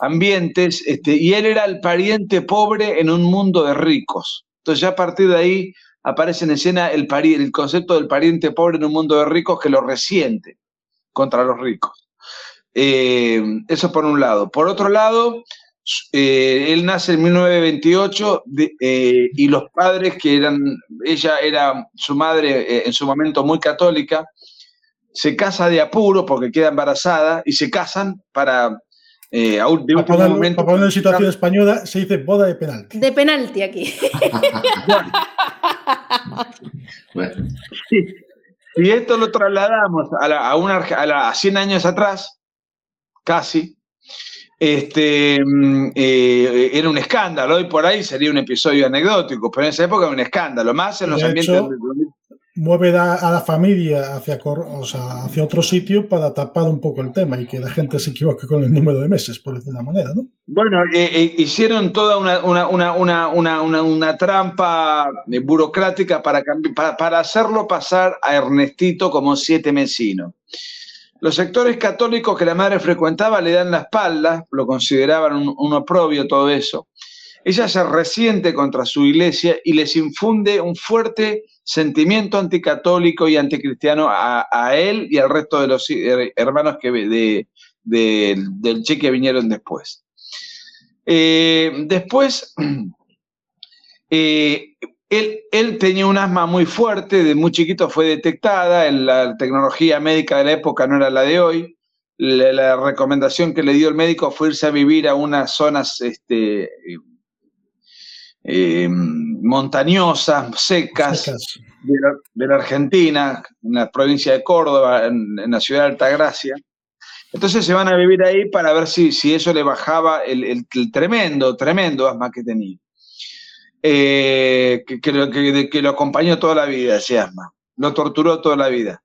ambientes, este, y él era el pariente pobre en un mundo de ricos. Entonces, ya a partir de ahí aparece en escena el, el concepto del pariente pobre en un mundo de ricos que lo resiente contra los ricos. Eh, eso por un lado. Por otro lado, eh, él nace en 1928 eh, y los padres que eran, ella era su madre en su momento muy católica, se casa de apuro porque queda embarazada y se casan para a momento. Para poner en situación española se dice boda de penalti. De penalti aquí. bueno. Y esto lo trasladamos a, una, a, 100 años atrás, casi, este, mm, eh, era un escándalo. Hoy por ahí sería un episodio anecdótico, pero en esa época era un escándalo. Más en los ambientes mueve a, la familia hacia, hacia otro sitio para tapar un poco el tema y que la gente se equivoque con el número de meses, por decir una manera, ¿no? Bueno, eh, eh, hicieron toda una, trampa burocrática para, hacerlo pasar a Ernestito como siete mesino. Los sectores católicos que la madre frecuentaba le dan la espalda, lo consideraban un, un oprobio todo eso. Ella se resiente contra su iglesia y les infunde un fuerte sentimiento anticatólico y anticristiano a, él y al resto de los hermanos que, de, del Che que vinieron después. Eh, después, eh, él, tenía un asma muy fuerte, de muy chiquito fue detectada, la tecnología médica de la época no era la de hoy. La, recomendación que le dio el médico fue irse a vivir a unas zonas este, eh, montañosas, secas, De, la, Argentina, en la provincia de Córdoba, en, la ciudad de Altagracia. Entonces se van a vivir ahí para ver si, si eso le bajaba el, tremendo, tremendo asma que tenía. Eh, que, lo, que, lo acompañó toda la vida, ese asma. Lo torturó toda la vida.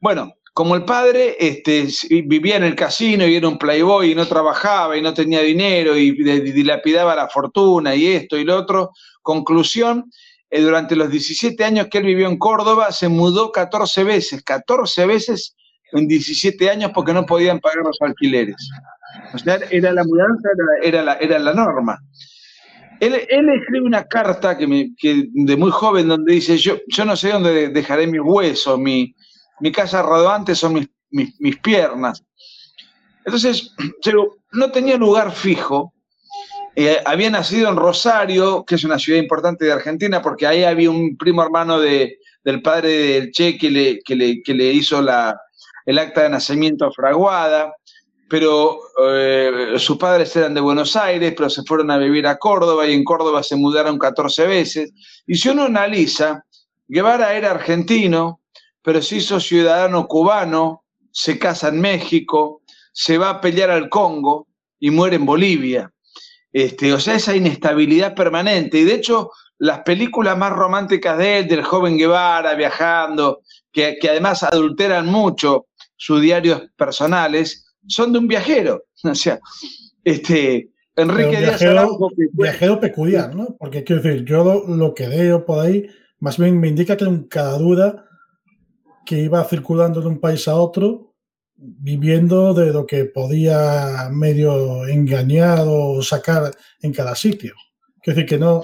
Bueno, como el padre este, vivía en el casino y era un playboy y no trabajaba y no tenía dinero y dilapidaba la fortuna y esto y lo otro, conclusión, eh, durante los 17 años que él vivió en Córdoba se mudó 14 veces, 14 veces en 17 años porque no podían pagar los alquileres. O sea, era la mudanza, era, la, era la norma. Él, escribe una carta que de muy joven donde dice, yo, yo no sé dónde dejaré mi hueso, mi, mi casa rodante son mis, piernas. Entonces, no tenía lugar fijo. Eh, había nacido en Rosario, que es una ciudad importante de Argentina, porque ahí había un primo hermano de, del padre del Che que le, que le, hizo la, el acta de nacimiento fraguada, pero eh, sus padres eran de Buenos Aires, pero se fueron a vivir a Córdoba y en Córdoba se mudaron 14 veces. Y si uno analiza, Guevara era argentino, pero se hizo ciudadano cubano, se casa en México, se va a pelear al Congo y muere en Bolivia. Este, o sea, esa inestabilidad permanente. Y de hecho, las películas más románticas de él, del joven Guevara viajando, que, además adulteran mucho sus diarios personales, son de un viajero. O sea, este, Enrique Díaz viajero, viajero peculiar, ¿no? Porque quiero decir, yo lo, que veo por ahí, más bien me indica que en cada duda que iba circulando de un país a otro, viviendo de lo que podía medio engañar o sacar en cada sitio. Quiero decir que no,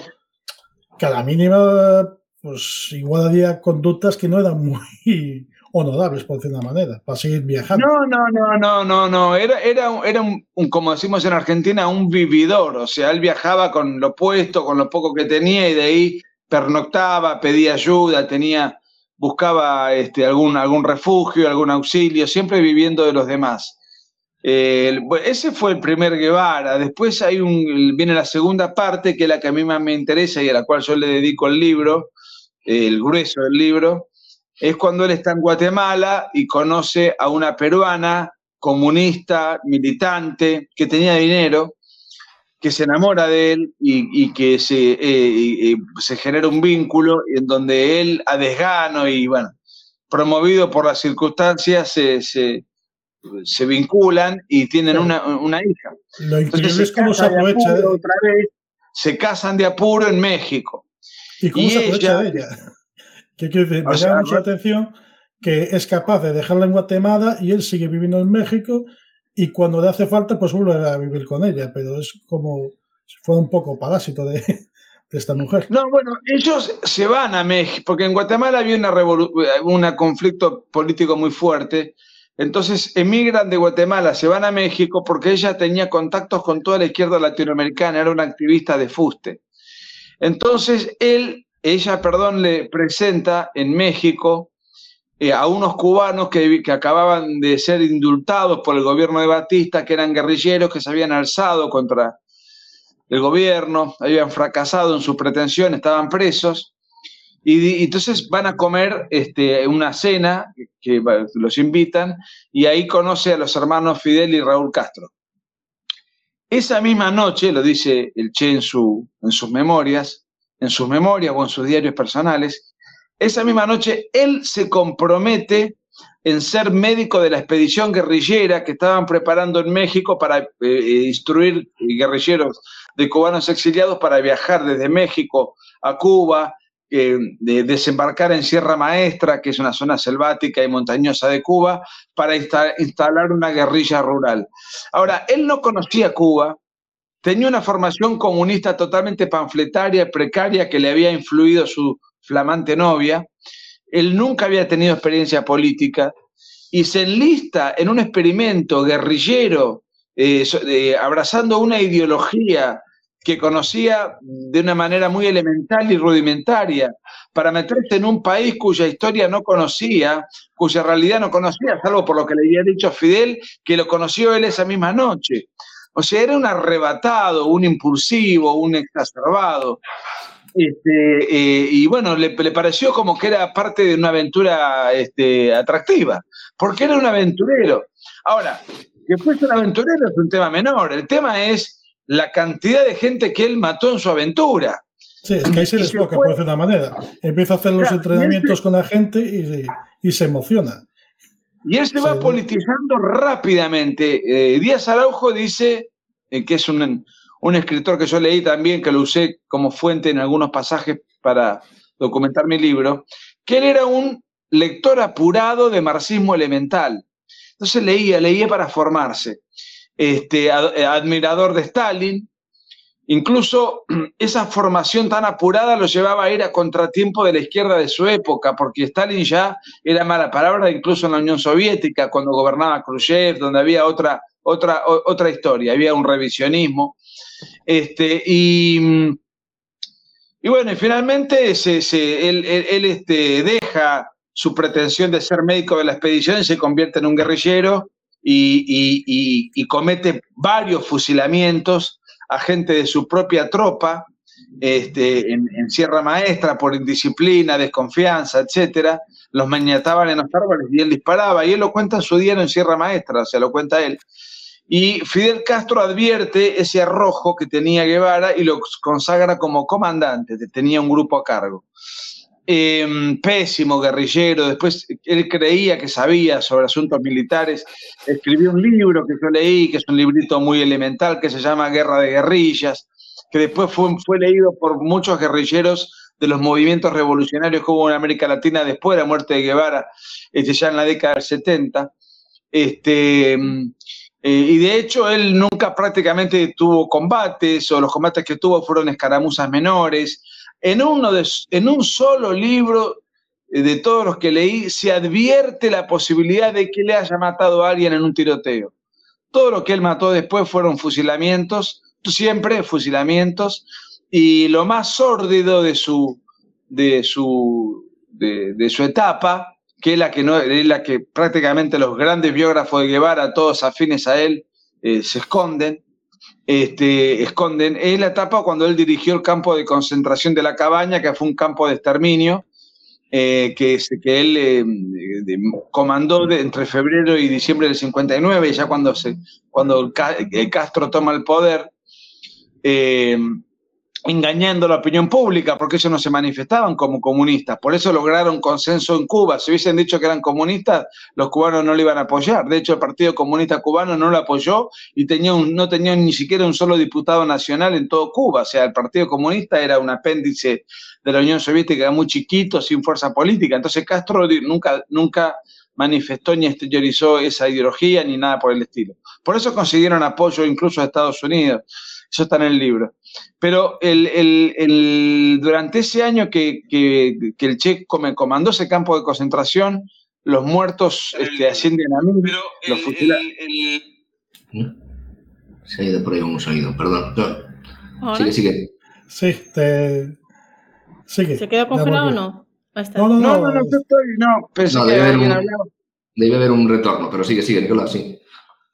que a la mínima, pues igual había conductas que no eran muy honorables, por decir una manera, para seguir viajando. No, no, no, no, no, no. Era, era, era un, como decimos en Argentina, un vividor. O sea, él viajaba con lo puesto, con lo poco que tenía, y de ahí pernoctaba, pedía ayuda, tenía, buscaba este, algún, algún refugio, algún auxilio, siempre viviendo de los demás. Eh, ese fue el primer Guevara. Después hay viene la segunda parte, que es la que a mí más me interesa y a la cual yo le dedico el libro, el grueso del libro, es cuando él está en Guatemala y conoce a una peruana comunista, militante, que tenía dinero, que se enamora de él y, que se, eh, se genera un vínculo en donde él, a desgano y bueno, promovido por las circunstancias, se, se, vinculan y tienen una, hija. Lo increíble es cómo se aprovecha de otra vez, se casan de apuro en México. ¿Y cómo se aprovecha de ella? Que quiere decir, me llama mucha atención que es capaz de dejarla en Guatemala y él sigue viviendo en México y cuando le hace falta, pues vuelve a vivir con ella, pero es como si fuera un poco parásito de, esta mujer. No, bueno, ellos se van a México, porque en Guatemala había una un conflicto político muy fuerte, entonces emigran de Guatemala, se van a México porque ella tenía contactos con toda la izquierda latinoamericana, era una activista de fuste. Entonces él ella, perdón, le presenta en México eh, a unos cubanos que, que, acababan de ser indultados por el gobierno de Batista, que eran guerrilleros que se habían alzado contra el gobierno, habían fracasado en sus pretensiones, estaban presos. Y, entonces van a comer este, una cena que los invitan y ahí conoce a los hermanos Fidel y Raúl Castro. Esa misma noche, lo dice el Che su, en sus memorias, en sus memorias o en sus diarios personales, esa misma noche él se compromete en ser médico de la expedición guerrillera que estaban preparando en México para eh, eh, instruir guerrilleros de cubanos exiliados para viajar desde México a Cuba, eh, de desembarcar en Sierra Maestra, que es una zona selvática y montañosa de Cuba, para instalar una guerrilla rural. Ahora, él no conocía Cuba, tenía una formación comunista totalmente panfletaria, precaria, que le había influido su flamante novia. Él nunca había tenido experiencia política y se enlista en un experimento guerrillero, eh, abrazando una ideología que conocía de una manera muy elemental y rudimentaria, para meterse en un país cuya historia no conocía, cuya realidad no conocía, salvo por lo que le había dicho Fidel, que lo conoció él esa misma noche. O sea, era un arrebatado, un impulsivo, un exacerbado. Este, eh, y bueno, le, pareció como que era parte de una aventura este, atractiva, porque era un aventurero. Ahora, que fuese un aventurero es un tema menor, el tema es la cantidad de gente que él mató en su aventura. Sí, es que ahí se desboca, por decir una manera. Empieza a hacer los entrenamientos con la gente y, y se emociona. Y él se va politizando rápidamente. Eh, Díaz Araujo dice, eh, que es un, escritor que yo leí también, que lo usé como fuente en algunos pasajes para documentar mi libro, que él era un lector apurado de marxismo elemental. Entonces leía, leía para formarse. Este, admirador de Stalin, Incluso esa formación tan apurada lo llevaba a ir a contratiempo de la izquierda de su época, porque Stalin ya era mala palabra incluso en la Unión Soviética, cuando gobernaba Khrushchev, donde había otra, otra, otra historia, había un revisionismo. Este, y, y bueno, y finalmente él, este, deja su pretensión de ser médico de la expedición y se convierte en un guerrillero y, y comete varios fusilamientos a gente de su propia tropa este, en, Sierra Maestra por indisciplina, desconfianza, etcétera, los maniataban en los árboles y él disparaba, y él lo cuenta en su diario en Sierra Maestra, o sea, lo cuenta él. Y Fidel Castro advierte ese arrojo que tenía Guevara y lo consagra como comandante, tenía un grupo a cargo. Em, pésimo guerrillero, después él creía que sabía sobre asuntos militares, escribió un libro que yo leí, que es un librito muy elemental, que se llama Guerra de Guerrillas, que después fue, fue leído por muchos guerrilleros de los movimientos revolucionarios que hubo en América Latina después de la muerte de Guevara, este, ya en la década del 70. Este, Eh, y de hecho él nunca prácticamente tuvo combates o los combates que tuvo fueron escaramuzas menores. En, uno de, en un solo libro eh, de todos los que leí se advierte la posibilidad de que le haya matado a alguien en un tiroteo. Todo lo que él mató después fueron fusilamientos, siempre fusilamientos, y lo más sórdido de su, de su, de, su etapa, que es la que, no, es la que prácticamente los grandes biógrafos de Guevara, todos afines a él, eh, se esconden, este, esconden, es la etapa cuando él dirigió el campo de concentración de la cabaña, que fue un campo de exterminio, eh, que, que, él eh, comandó entre febrero y diciembre del 59, ya cuando, se, cuando Castro toma el poder, engañando a la opinión pública, porque ellos no se manifestaban como comunistas. Por eso lograron consenso en Cuba. Si hubiesen dicho que eran comunistas, los cubanos no lo iban a apoyar. De hecho, el Partido Comunista Cubano no lo apoyó y tenía no tenía ni siquiera un solo diputado nacional en todo Cuba. O sea, el Partido Comunista era un apéndice de la Unión Soviética muy chiquito, sin fuerza política. Entonces Castro nunca, nunca manifestó ni exteriorizó esa ideología ni nada por el estilo. Por eso consiguieron apoyo incluso de Estados Unidos. Eso está en el libro. Pero el, durante ese año que, el Che comandó ese campo de concentración, los muertos este, ascienden a mil, los Se ha ido por ahí un sonido, perdón. Sigue, sigue. Sí, te... sigue. ¿Se quedó congelado o no? No, no, no, no, no, estoy, no, pensé que debe, haber un, debe haber un retorno, pero sigue, sigue, Nicolás, sí.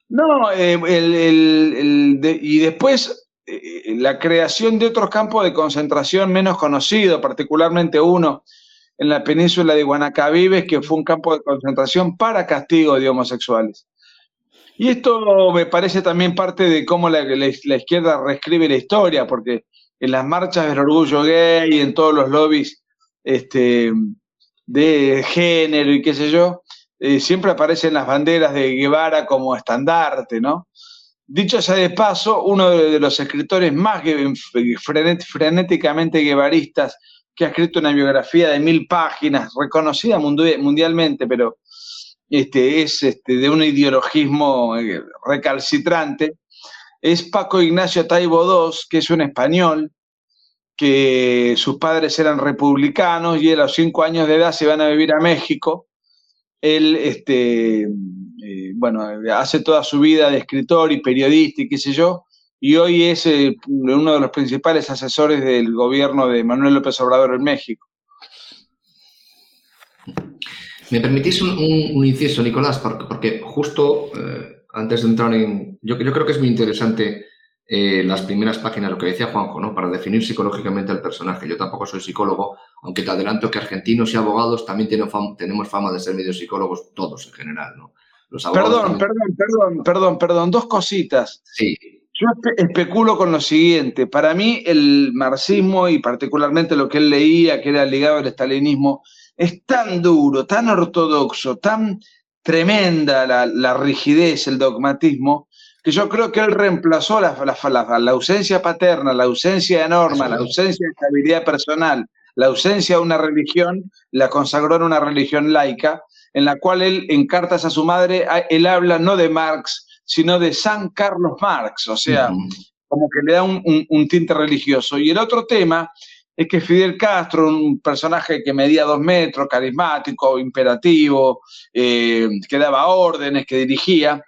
No, eh, el, el, y después eh, la creación de otros campos de concentración menos conocidos, particularmente uno en la península de Guanacavives, que fue un campo de concentración para castigo de homosexuales. Y esto me parece también parte de cómo la, izquierda reescribe la historia, porque en las marchas del orgullo gay, y en todos los lobbies este, de género y qué sé yo, eh, siempre aparecen las banderas de Guevara como estandarte, ¿no? Dicho sea de paso, uno de los escritores más frenéticamente guevaristas que ha escrito una biografía de mil páginas, reconocida mundialmente, pero este, es este, de un ideologismo eh, recalcitrante, es Paco Ignacio Taibo II, que es un español, que sus padres eran republicanos y a los cinco años de edad se van a vivir a México. Él este, eh, bueno, hace toda su vida de escritor y periodista y qué sé yo, y hoy es eh, uno de los principales asesores del gobierno de Manuel López Obrador en México. ¿Me permitís un, inciso, Nicolás? Porque, justo eh, antes de entrar en... Yo, yo, creo que es muy interesante las primeras páginas, lo que decía Juanjo, ¿no? Para definir psicológicamente al personaje. Yo tampoco soy psicólogo, aunque te adelanto que argentinos y abogados también tenemos fama de ser medio psicólogos, todos en general, ¿no? Perdón, perdón, perdón, perdón, perdón, dos cositas. Sí. Yo especulo con lo siguiente. Para mí, el marxismo y particularmente lo que él leía, que era ligado al estalinismo, es tan duro, tan ortodoxo, tan tremenda la, rigidez, el dogmatismo, que yo creo que él reemplazó la, la, ausencia paterna, la ausencia de norma, la ausencia de estabilidad personal, la ausencia de una religión, la consagró en una religión laica, en la cual él en cartas a su madre, él habla no de Marx, sino de San Carlos Marx, o sea, como que le da un, tinte religioso. Y el otro tema es que Fidel Castro, un personaje que medía dos metros, carismático, imperativo, eh, que daba órdenes, que dirigía,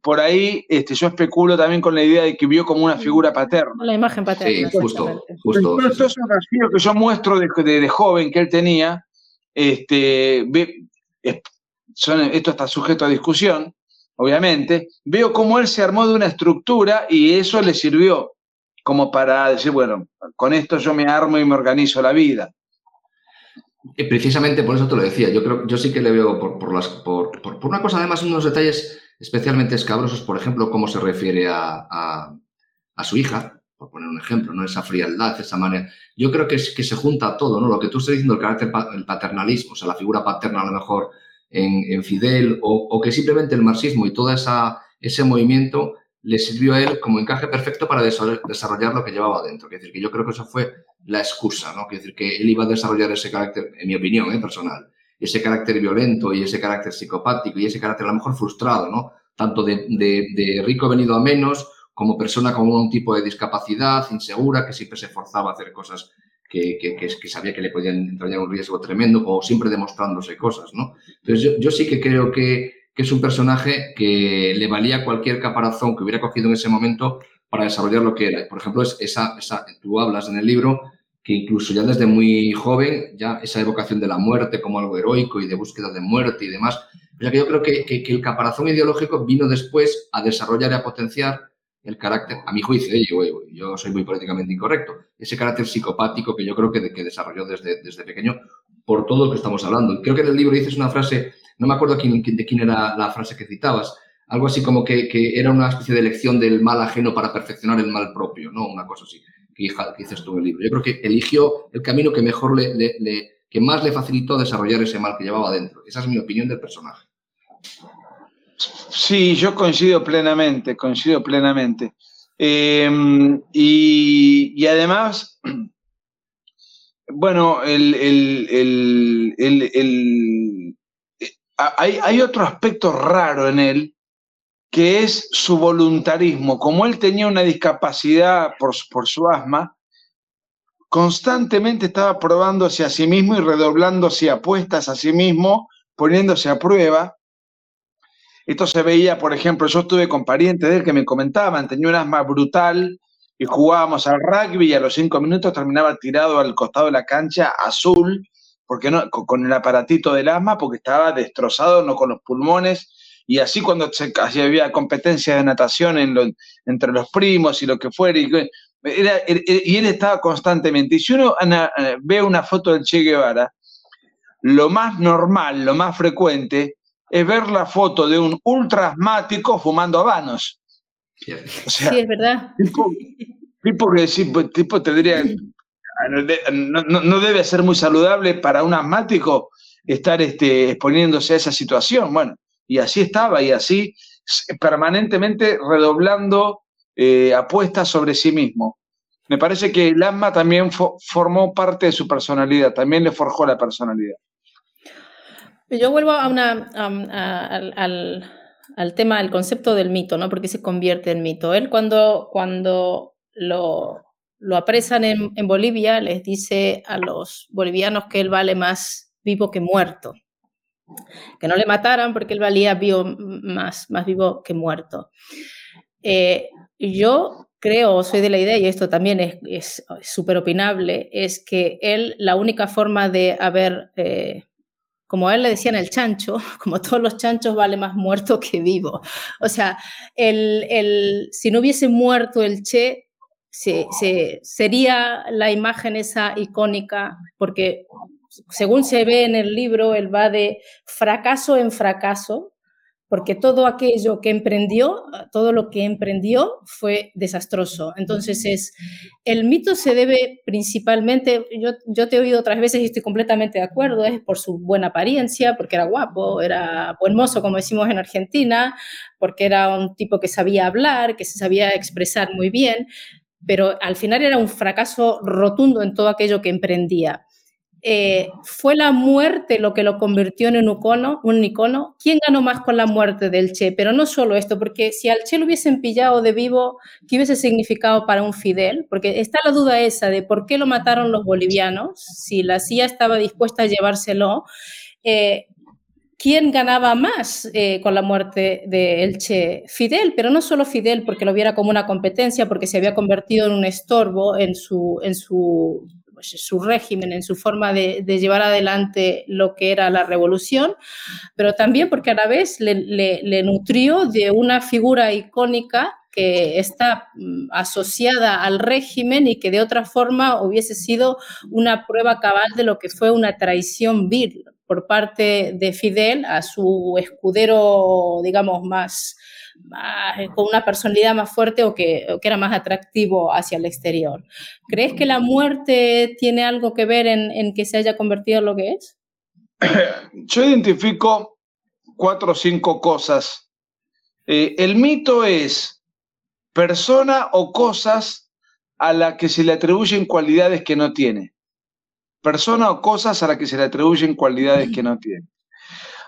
por ahí este, yo especulo también con la idea de que vio como una figura paterna. La imagen paterna. Sí, justo. justo Esto es un que yo muestro de, de, joven que él tenía. Este, esto está sujeto a discusión, obviamente, veo cómo él se armó de una estructura y eso le sirvió como para decir, bueno, con esto yo me armo y me organizo la vida. Y precisamente por eso te lo decía, yo creo, yo sí que le veo por, las, por, una cosa, además, unos detalles especialmente escabrosos, por ejemplo, cómo se refiere a, su hija, por poner un ejemplo, ¿no? Esa frialdad, esa manera. Yo creo que, es, que se junta todo, ¿no? Lo que tú estás diciendo, el carácter, el paternalismo, o sea, la figura paterna a lo mejor en, Fidel, o, que simplemente el marxismo y todo esa, ese movimiento le sirvió a él como encaje perfecto para desarrollar lo que llevaba adentro. Es decir, que yo creo que eso fue la excusa, ¿no? Es decir, que él iba a desarrollar ese carácter, en mi opinión, ¿eh? personal, ese carácter violento y ese carácter psicopático y ese carácter a lo mejor frustrado, ¿no? tanto de, rico venido a menos, como persona con un tipo de discapacidad, insegura, que siempre se forzaba a hacer cosas que, que, sabía que le podían entrañar un riesgo tremendo, o siempre demostrándose cosas, ¿no? Entonces, yo, yo sí que creo que, que, es un personaje que le valía cualquier caparazón que hubiera cogido en ese momento para desarrollar lo que era. Por ejemplo, es esa, esa, tú hablas en el libro que incluso ya desde muy joven, ya esa evocación de la muerte como algo heroico y de búsqueda de muerte y demás, ya que yo creo que, el caparazón ideológico vino después a desarrollar y a potenciar el carácter, a mi juicio, ¿eh? yo, yo, soy muy políticamente incorrecto, ese carácter psicopático que yo creo que, que desarrolló desde, desde pequeño por todo lo que estamos hablando. Creo que en el libro dices una frase, no me acuerdo quién, de quién era la frase que citabas, algo así como que, que, era una especie de elección del mal ajeno para perfeccionar el mal propio, ¿no? Una cosa así que, dices tú en el libro. Yo creo que eligió el camino que mejor le, le, que más le facilitó desarrollar ese mal que llevaba dentro. Esa es mi opinión del personaje. Sí, yo coincido plenamente, coincido plenamente. Em, y, y, además, bueno, el, el, el, hay, hay, otro aspecto raro en él, que es su voluntarismo. Como él tenía una discapacidad por, por su asma, constantemente estaba probándose a sí mismo y redoblándose apuestas a sí mismo, poniéndose a prueba. Esto se veía, por ejemplo, yo estuve con parientes de él que me comentaban, tenía un asma brutal y jugábamos al rugby y a los cinco minutos terminaba tirado al costado de la cancha azul, porque no, con el aparatito del asma, porque estaba destrozado, no con los pulmones, y así cuando se, había competencia de natación en entre los primos y lo que fuera, y, y él estaba constantemente. Y si uno eh, ve una foto del Che Guevara, lo más normal, lo más frecuente, es ver la foto de un ultra asmático fumando habanos. sí, es verdad. Tipo, que pues, tipo tendría, no, no, debe ser muy saludable para un asmático estar este, exponiéndose a esa situación. Bueno, y así estaba, y así permanentemente redoblando eh, apuestas sobre sí mismo. Me parece que el asma también formó parte de su personalidad, también le forjó la personalidad. Yo vuelvo a una, al, tema, al concepto del mito, ¿no? Porque se convierte en mito. Él cuando, cuando lo, lo apresan en, en Bolivia, les dice a los bolivianos que él vale más vivo que muerto que no le mataran porque él valía vivo, más, más vivo que muerto. Eh, yo creo, soy de la idea, y esto también es súper opinable, es que él, la única forma de haber, eh, como a él le decían el chancho, como todos los chanchos, vale más muerto que vivo. O sea, el, el, si no hubiese muerto el Che, se, se, sería la imagen esa icónica, porque según se ve en el libro, él va de fracaso en fracaso, porque todo aquello que emprendió, todo lo que emprendió fue desastroso. Entonces, es, el mito se debe principalmente, yo, yo te he oído otras veces y estoy completamente de acuerdo, es por su buena apariencia, porque era guapo, era buen mozo, como decimos en Argentina, porque era un tipo que sabía hablar, que se sabía expresar muy bien, pero al final era un fracaso rotundo en todo aquello que emprendía. Eh, ¿Fue la muerte lo que lo convirtió en un icono? ¿Quién ganó más con la muerte del Che? Pero no solo esto, porque si al Che lo hubiesen pillado de vivo, ¿qué hubiese significado para un Fidel? Porque está la duda esa de por qué lo mataron los bolivianos, si la CIA estaba dispuesta a llevárselo. Eh, ¿Quién ganaba más eh, con la muerte del Che? Fidel, pero no solo Fidel porque lo viera como una competencia, porque se había convertido en un estorbo en su, en su pues, su régimen, en su forma de, llevar adelante lo que era la revolución, pero también porque a la vez le, nutrió de una figura icónica que está mm, asociada al régimen y que de otra forma hubiese sido una prueba cabal de lo que fue una traición vil por parte de Fidel a su escudero, digamos, más, eh, con una personalidad más fuerte o que, era más atractivo hacia el exterior. ¿Crees que la muerte tiene algo que ver en, en que se haya convertido en lo que es? Yo identifico cuatro o cinco cosas. Eh, el mito es persona o cosas a la que se le atribuyen cualidades que no tiene. Persona o cosas a la que se le atribuyen cualidades que no tiene.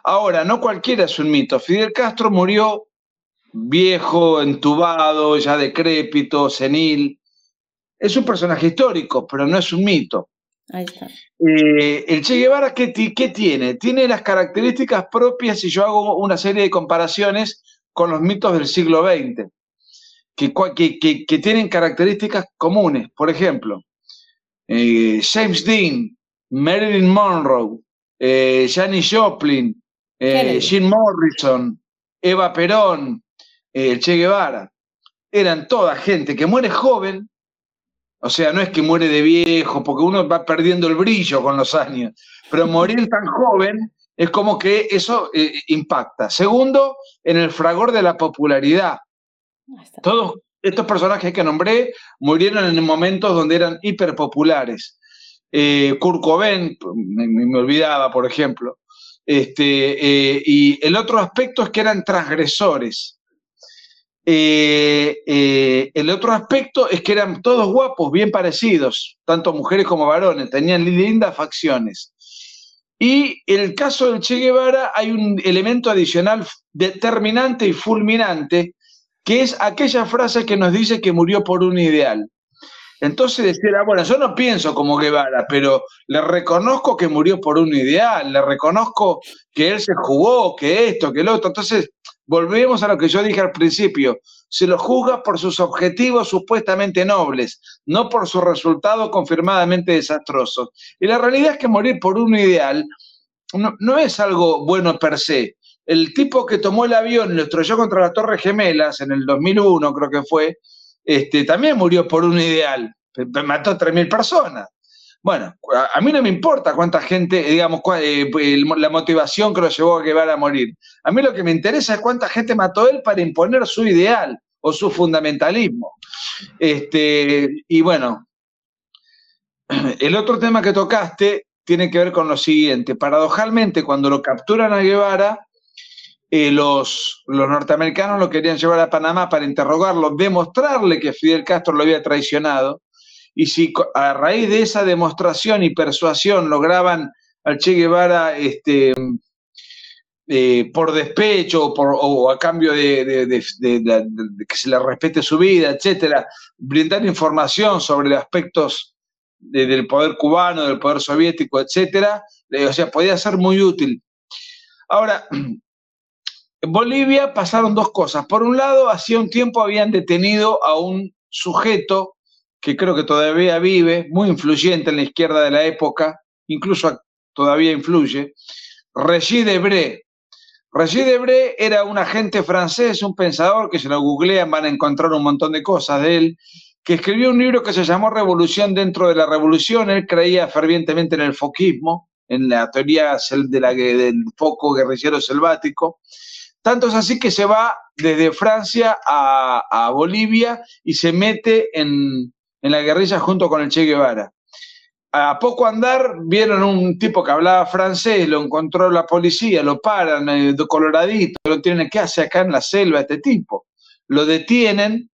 Ahora, no cualquiera es un mito. Fidel Castro murió viejo, entubado, ya decrépito, senil. Es un personaje histórico, pero no es un mito. Ahí está. Eh, el Che Guevara, ¿qué, ¿qué, tiene? Tiene las características propias, y yo hago una serie de comparaciones con los mitos del siglo XX, que, que, que tienen características comunes. Por ejemplo, eh, James Dean, Marilyn Monroe, eh, Janis Joplin, eh, Jim Morrison, Eva Perón, el Che Guevara. Eran toda gente que muere joven, o sea, no es que muere de viejo, porque uno va perdiendo el brillo con los años, pero morir tan joven es como que eso impacta. Segundo, en el fragor de la popularidad. Todos estos personajes que nombré murieron en momentos donde eran hiperpopulares. Eh, Kurt Cobain, me, olvidaba, por ejemplo. Este, eh, y el otro aspecto es que eran transgresores. Eh, eh, el otro aspecto es que eran todos guapos, bien parecidos, tanto mujeres como varones, tenían lindas facciones. Y en el caso del Che Guevara hay un elemento adicional determinante y fulminante, que es aquella frase que nos dice que murió por un ideal. Entonces decía, bueno, yo no pienso como Guevara, pero le reconozco que murió por un ideal, le reconozco que él se jugó, que esto, que lo otro. Entonces, volvemos a lo que yo dije al principio, se lo juzga por sus objetivos supuestamente nobles, no por sus resultados confirmadamente desastrosos. Y la realidad es que morir por un ideal no, no es algo bueno per se. El tipo que tomó el avión y lo estrelló contra las Torres Gemelas en el 2001, creo que fue, este, también murió por un ideal, mató a 3.000 personas. Bueno, a, mí no me importa cuánta gente, digamos, eh, la motivación que lo llevó a Guevara a morir. A mí lo que me interesa es cuánta gente mató él para imponer su ideal o su fundamentalismo. Este, y bueno, el otro tema que tocaste tiene que ver con lo siguiente. Paradojalmente, cuando lo capturan a Guevara, eh, los, los, norteamericanos lo querían llevar a Panamá para interrogarlo, demostrarle que Fidel Castro lo había traicionado. Y si a raíz de esa demostración y persuasión lograban al Che Guevara este, eh, por despecho o, a cambio de, que se le respete su vida, etcétera, brindar información sobre aspectos del poder cubano, del poder soviético, etcétera, eh, o sea, podía ser muy útil. Ahora, en Bolivia pasaron dos cosas. Por un lado, hacía un tiempo habían detenido a un sujeto que creo que todavía vive, muy influyente en la izquierda de la época, incluso todavía influye, Régis Debré. Régis Debré era un agente francés, un pensador que si lo googlean van a encontrar un montón de cosas de él, que escribió un libro que se llamó Revolución dentro de la Revolución. Él creía fervientemente en el foquismo, en la teoría de la, del foco guerrillero selvático. Tanto es así que se va desde Francia a, Bolivia y se mete en, la guerrilla junto con el Che Guevara. A poco andar vieron un tipo que hablaba francés, lo encontró la policía, lo paran, eh, coloradito, lo tienen, ¿qué hace acá en la selva este tipo? Lo detienen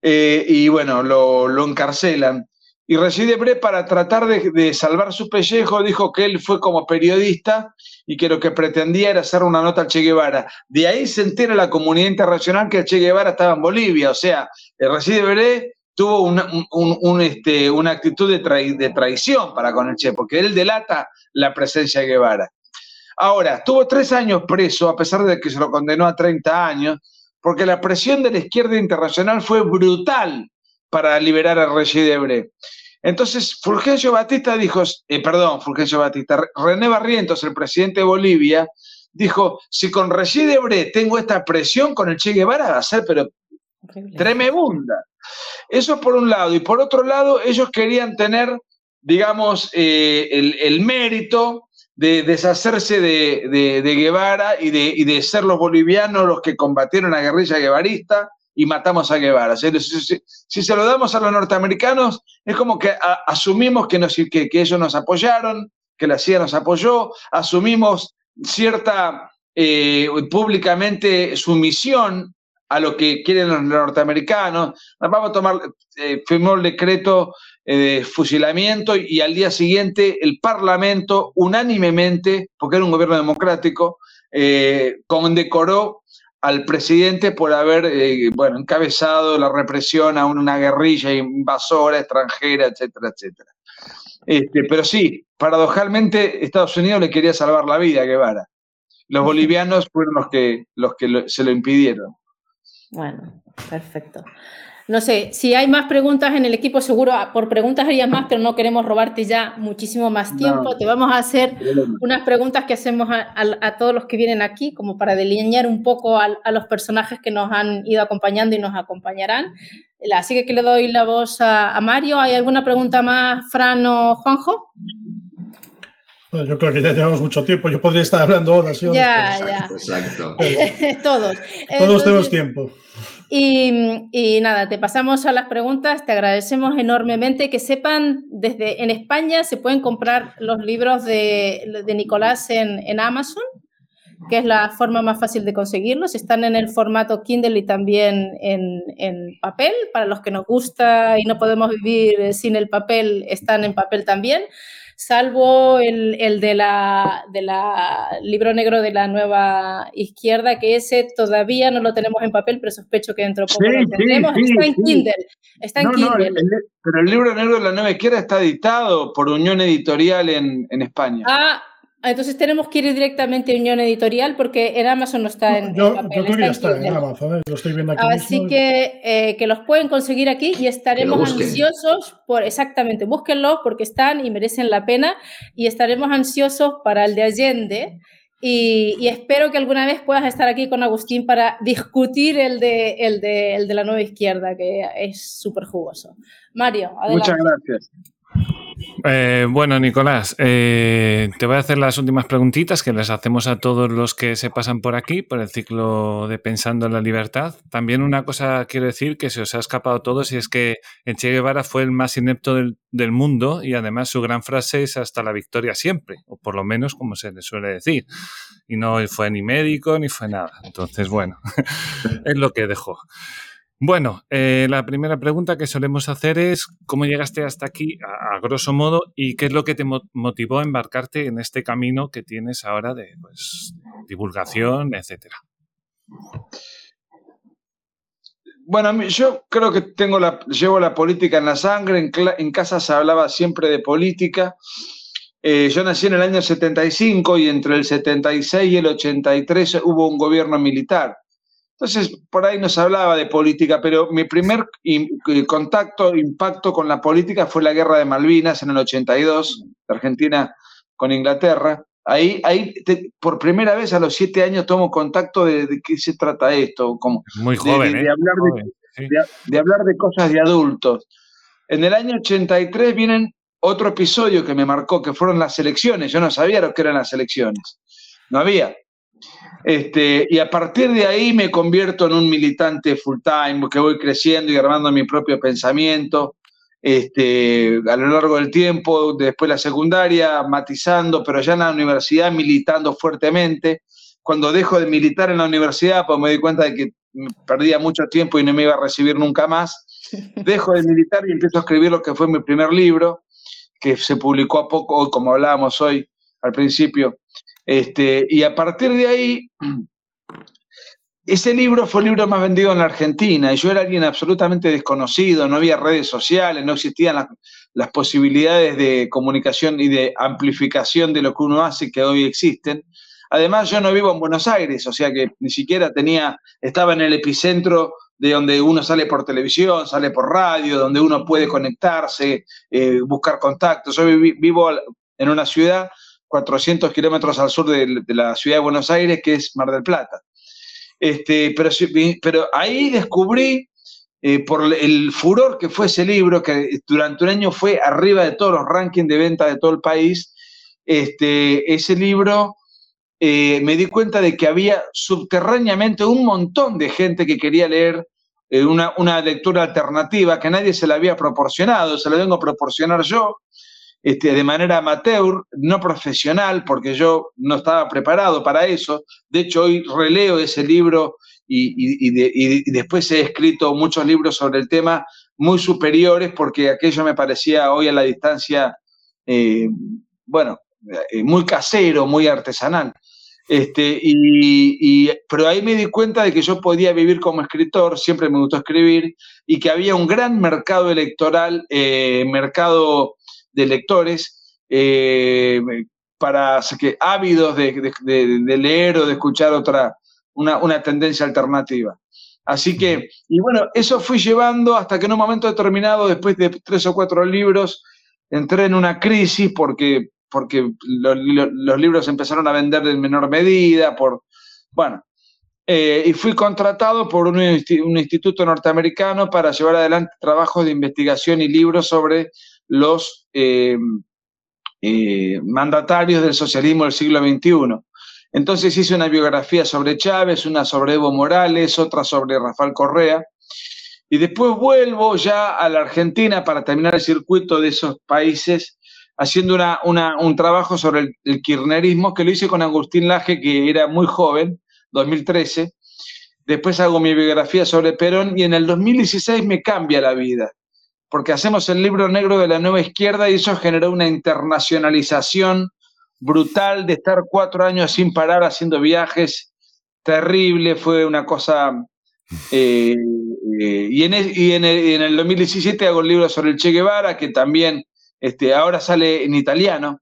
eh, y bueno, lo, encarcelan. Y Reside Bre, para tratar de, salvar su pellejo, dijo que él fue como periodista y que lo que pretendía era hacer una nota al Che Guevara. De ahí se entera la comunidad internacional que el Che Guevara estaba en Bolivia. O sea, Reside Bre tuvo una, este, una actitud de, de, traición para con el Che, porque él delata la presencia de Guevara. Ahora, estuvo tres años preso, a pesar de que se lo condenó a 30 años, porque la presión de la izquierda internacional fue brutal para liberar a Regis Debré. Entonces, Fulgencio Batista dijo, eh, perdón, Fulgencio Batista, René Barrientos, el presidente de Bolivia, dijo, si con Regis Debré tengo esta presión, con el Che Guevara va a ser, pero tremenda. Eso por un lado. Y por otro lado, ellos querían tener, digamos, eh, el, mérito de deshacerse de, Guevara y de, y de, ser los bolivianos los que combatieron la guerrilla guevarista y matamos a Guevara. Si, se lo damos a los norteamericanos, es como que asumimos que, que, ellos nos apoyaron, que la CIA nos apoyó, asumimos cierta eh, públicamente sumisión a lo que quieren los norteamericanos. Vamos a tomar, eh, firmó el decreto eh, de fusilamiento y al día siguiente el Parlamento unánimemente, porque era un gobierno democrático, condecoró al presidente por haber, eh, bueno, encabezado la represión a una guerrilla invasora extranjera, etcétera, etcétera. Este, pero sí, paradojalmente Estados Unidos le quería salvar la vida a Guevara. Los bolivianos fueron los que, los que se lo impidieron. Bueno, perfecto. No sé, si hay más preguntas en el equipo, seguro ah, por preguntas harías más, pero no queremos robarte ya muchísimo más tiempo. Te vamos a hacer unas preguntas que hacemos a, todos los que vienen aquí, como para delinear un poco a, los personajes que nos han ido acompañando y nos acompañarán. Así que, le doy la voz a, Mario. ¿Hay alguna pregunta más, Fran o Juanjo? Yo creo que ya llevamos mucho tiempo. Yo podría estar hablando horas. Ya, ya. Exacto. Todos. Todos tenemos tiempo. Y, nada, te pasamos a las preguntas, te agradecemos enormemente que sepan, desde en España se pueden comprar los libros de, Nicolás en, Amazon, que es la forma más fácil de conseguirlos, están en el formato Kindle y también en, en papel, para los que nos gusta y no podemos vivir sin el papel, están en papel también salvo el, el de, la, de la libro negro de la nueva izquierda, que ese todavía no lo tenemos en papel, pero sospecho que dentro de poco lo tendremos. está en Kindle. Está en Kindle. pero el libro negro de la nueva izquierda está editado por Unión Editorial en, en España. Ah, entonces tenemos que ir directamente a Unión Editorial porque en Amazon no está en, yo, Yo creo que ya está en Amazon, ¿eh? lo estoy viendo aquí. Así que, eh, que los pueden conseguir aquí y estaremos ansiosos por, exactamente, búsquenlos porque están y merecen la pena y estaremos ansiosos para el de Allende. Y, espero que alguna vez puedas estar aquí con Agustín para discutir el de, el de, el de la nueva izquierda, que es súper jugoso. Mario, adelante. Muchas gracias. Eh, bueno, Nicolás, eh, te voy a hacer las últimas preguntitas que les hacemos a todos los que se pasan por aquí, por el ciclo de Pensando en la Libertad. También una cosa quiero decir que se os ha escapado a todos y es que Che Guevara fue el más inepto del, del mundo y además su gran frase es hasta la victoria siempre, o por lo menos como se le suele decir. Y no fue ni médico ni fue nada. Entonces, bueno, es lo que dejó. Bueno, eh, la primera pregunta que solemos hacer es cómo llegaste hasta aquí, a, grosso modo, y qué es lo que te motivó a embarcarte en este camino que tienes ahora de pues, divulgación, etcétera. Bueno, yo creo que tengo la, llevo la política en la sangre, en, casa se hablaba siempre de política. Eh, yo nací en el año 75 y entre el 76 y el 83 hubo un gobierno militar. Entonces, por ahí nos hablaba de política, pero mi primer contacto, impacto con la política fue la guerra de Malvinas en el 82, de Argentina con Inglaterra. Ahí, ahí por primera vez a los siete años tomo contacto de, qué se trata esto. Como Muy joven, de, hablar de, hablar de cosas de adultos. En el año 83 vienen otro episodio que me marcó, que fueron las elecciones. Yo no sabía lo que eran las elecciones. No había. Este, y a partir de ahí me convierto en un militante full time, que voy creciendo y armando mi propio pensamiento este, a lo largo del tiempo, después la secundaria, matizando, pero ya en la universidad militando fuertemente. Cuando dejo de militar en la universidad, pues me di cuenta de que perdía mucho tiempo y no me iba a recibir nunca más. Dejo de militar y empiezo a escribir lo que fue mi primer libro, que se publicó a poco, como hablábamos hoy al principio, este, y a partir de ahí, ese libro fue el libro más vendido en la Argentina y yo era alguien absolutamente desconocido, no había redes sociales, no existían las, posibilidades de comunicación y de amplificación de lo que uno hace que hoy existen. Además, yo no vivo en Buenos Aires, o sea que ni siquiera tenía, estaba en el epicentro de donde uno sale por televisión, sale por radio, donde uno puede conectarse, eh, buscar contactos. Yo vivo en una ciudad 400 kilómetros al sur de, la ciudad de Buenos Aires, que es Mar del Plata. Este, pero, pero ahí descubrí, eh, por el furor que fue ese libro, que durante un año fue arriba de todos los rankings de venta de todo el país, este, ese libro eh, me di cuenta de que había subterráneamente un montón de gente que quería leer eh, una, una, lectura alternativa que nadie se la había proporcionado, se la vengo a proporcionar yo, este, de manera amateur, no profesional, porque yo no estaba preparado para eso. De hecho, hoy releo ese libro y, después he escrito muchos libros sobre el tema muy superiores, porque aquello me parecía hoy a la distancia, eh, bueno, eh, muy casero, muy artesanal. Este, y, pero ahí me di cuenta de que yo podía vivir como escritor, siempre me gustó escribir, y que había un gran mercado electoral, eh, mercado de lectores, eh, para que ávidos de, leer o de escuchar otra, una, una tendencia alternativa. Así que, y bueno, eso fui llevando hasta que en un momento determinado, después de tres o cuatro libros, entré en una crisis porque porque los libros empezaron a vender en menor medida, por, bueno, eh, y fui contratado por un, instituto norteamericano para llevar adelante trabajos de investigación y libros sobre los eh, eh, mandatarios del socialismo del siglo XXI. Entonces hice una biografía sobre Chávez, una sobre Evo Morales, otra sobre Rafael Correa, y después vuelvo ya a la Argentina para terminar el circuito de esos países haciendo una, un trabajo sobre el, kirchnerismo que lo hice con Agustín Laje, que era muy joven, 2013. Después hago mi biografía sobre Perón y en el 2016 me cambia la vida, porque hacemos el libro negro de la nueva izquierda y eso generó una internacionalización brutal de estar cuatro años sin parar haciendo viajes, terrible, fue una cosa... Eh, eh, y, en y en el 2017 hago el libro sobre el Che Guevara, que también este, ahora sale en italiano,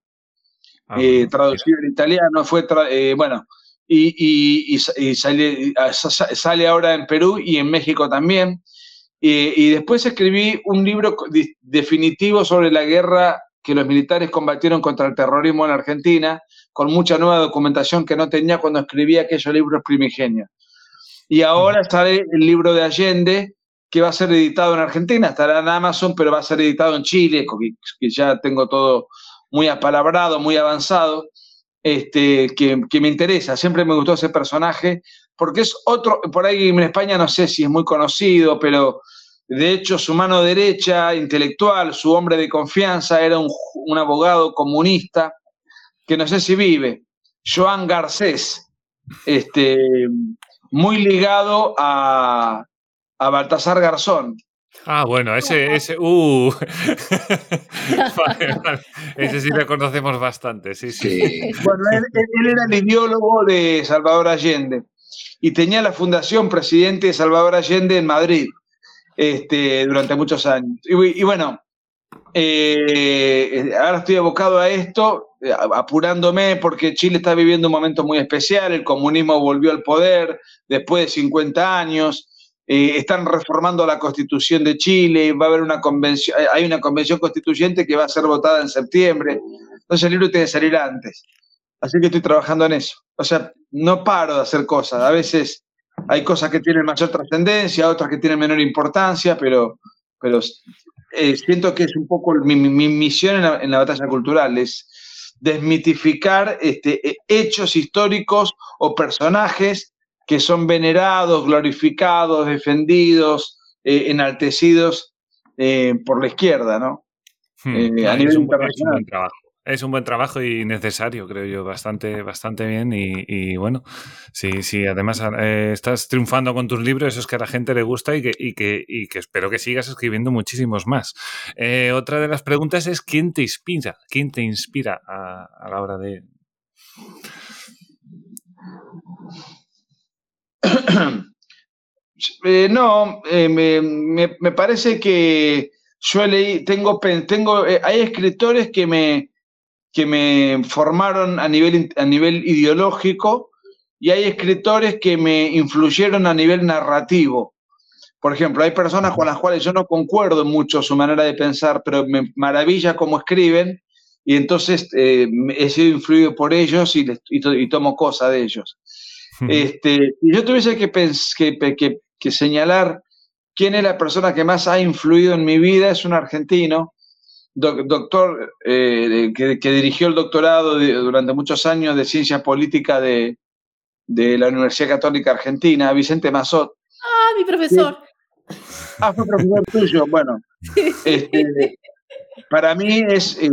ah, eh, traducido en italiano, fue, eh, bueno, y, sale, ahora en Perú y en México también. Y después escribí un libro definitivo sobre la guerra que los militares combatieron contra el terrorismo en Argentina, con mucha nueva documentación que no tenía cuando escribía aquellos libros primigenios. Y ahora sale el libro de Allende, que va a ser editado en Argentina, estará en Amazon, pero va a ser editado en Chile, que ya tengo todo muy apalabrado, muy avanzado, este, que, me interesa. Siempre me gustó ese personaje, porque es otro, por ahí en España no sé si es muy conocido, pero de hecho su mano derecha, intelectual, su hombre de confianza, era un, un abogado comunista, que no sé si vive, Joan Garcés, este, muy ligado a, a Baltasar Garzón. Ah, bueno, ese, ese, uh. Ese sí lo conocemos bastante, sí, sí. Bueno, él, era el ideólogo de Salvador Allende y tenía la fundación presidente de Salvador Allende en Madrid este, durante muchos años. Y, bueno, eh, ahora estoy abocado a esto, apurándome porque Chile está viviendo un momento muy especial, el comunismo volvió al poder después de 50 años eh, están reformando la constitución de Chile, va a haber una convención, hay una convención constituyente que va a ser votada en septiembre, entonces el libro tiene que salir antes. Así que estoy trabajando en eso. O sea, no paro de hacer cosas. A veces hay cosas que tienen mayor trascendencia, otras que tienen menor importancia, pero, pero eh, siento que es un poco mi, misión en la, en la, batalla cultural, es desmitificar este, hechos históricos o personajes que son venerados, glorificados, defendidos, eh, enaltecidos eh, por la izquierda, ¿no? Hmm. Eh, a nivel internacional. Es un, trabajo. Es un buen trabajo y necesario, creo yo, bastante, bastante bien. Y, bueno, sí, sí, además estás triunfando con tus libros, eso es que a la gente le gusta y que, y que, y que espero que sigas escribiendo muchísimos más. otra de las preguntas es: ¿quién te inspira? ¿Quién te inspira a la hora de, Eh, no, eh, me, parece que yo leí, tengo, tengo eh, hay escritores que me, que me formaron a nivel, a nivel ideológico y hay escritores que me influyeron a nivel narrativo. Por ejemplo, hay personas con las cuales yo no concuerdo mucho su manera de pensar, pero me maravilla cómo escriben y entonces he sido influido por ellos y, y tomo cosa de ellos. Este, si yo tuviese que, que, que, señalar quién es la persona que más ha influido en mi vida, es un argentino, doctor eh, que, dirigió el doctorado durante muchos años de ciencia política de, la Universidad Católica Argentina, Vicente Mazot. Ah, mi profesor. Ah, fue profesor tuyo, bueno. Este, para mí es, eh,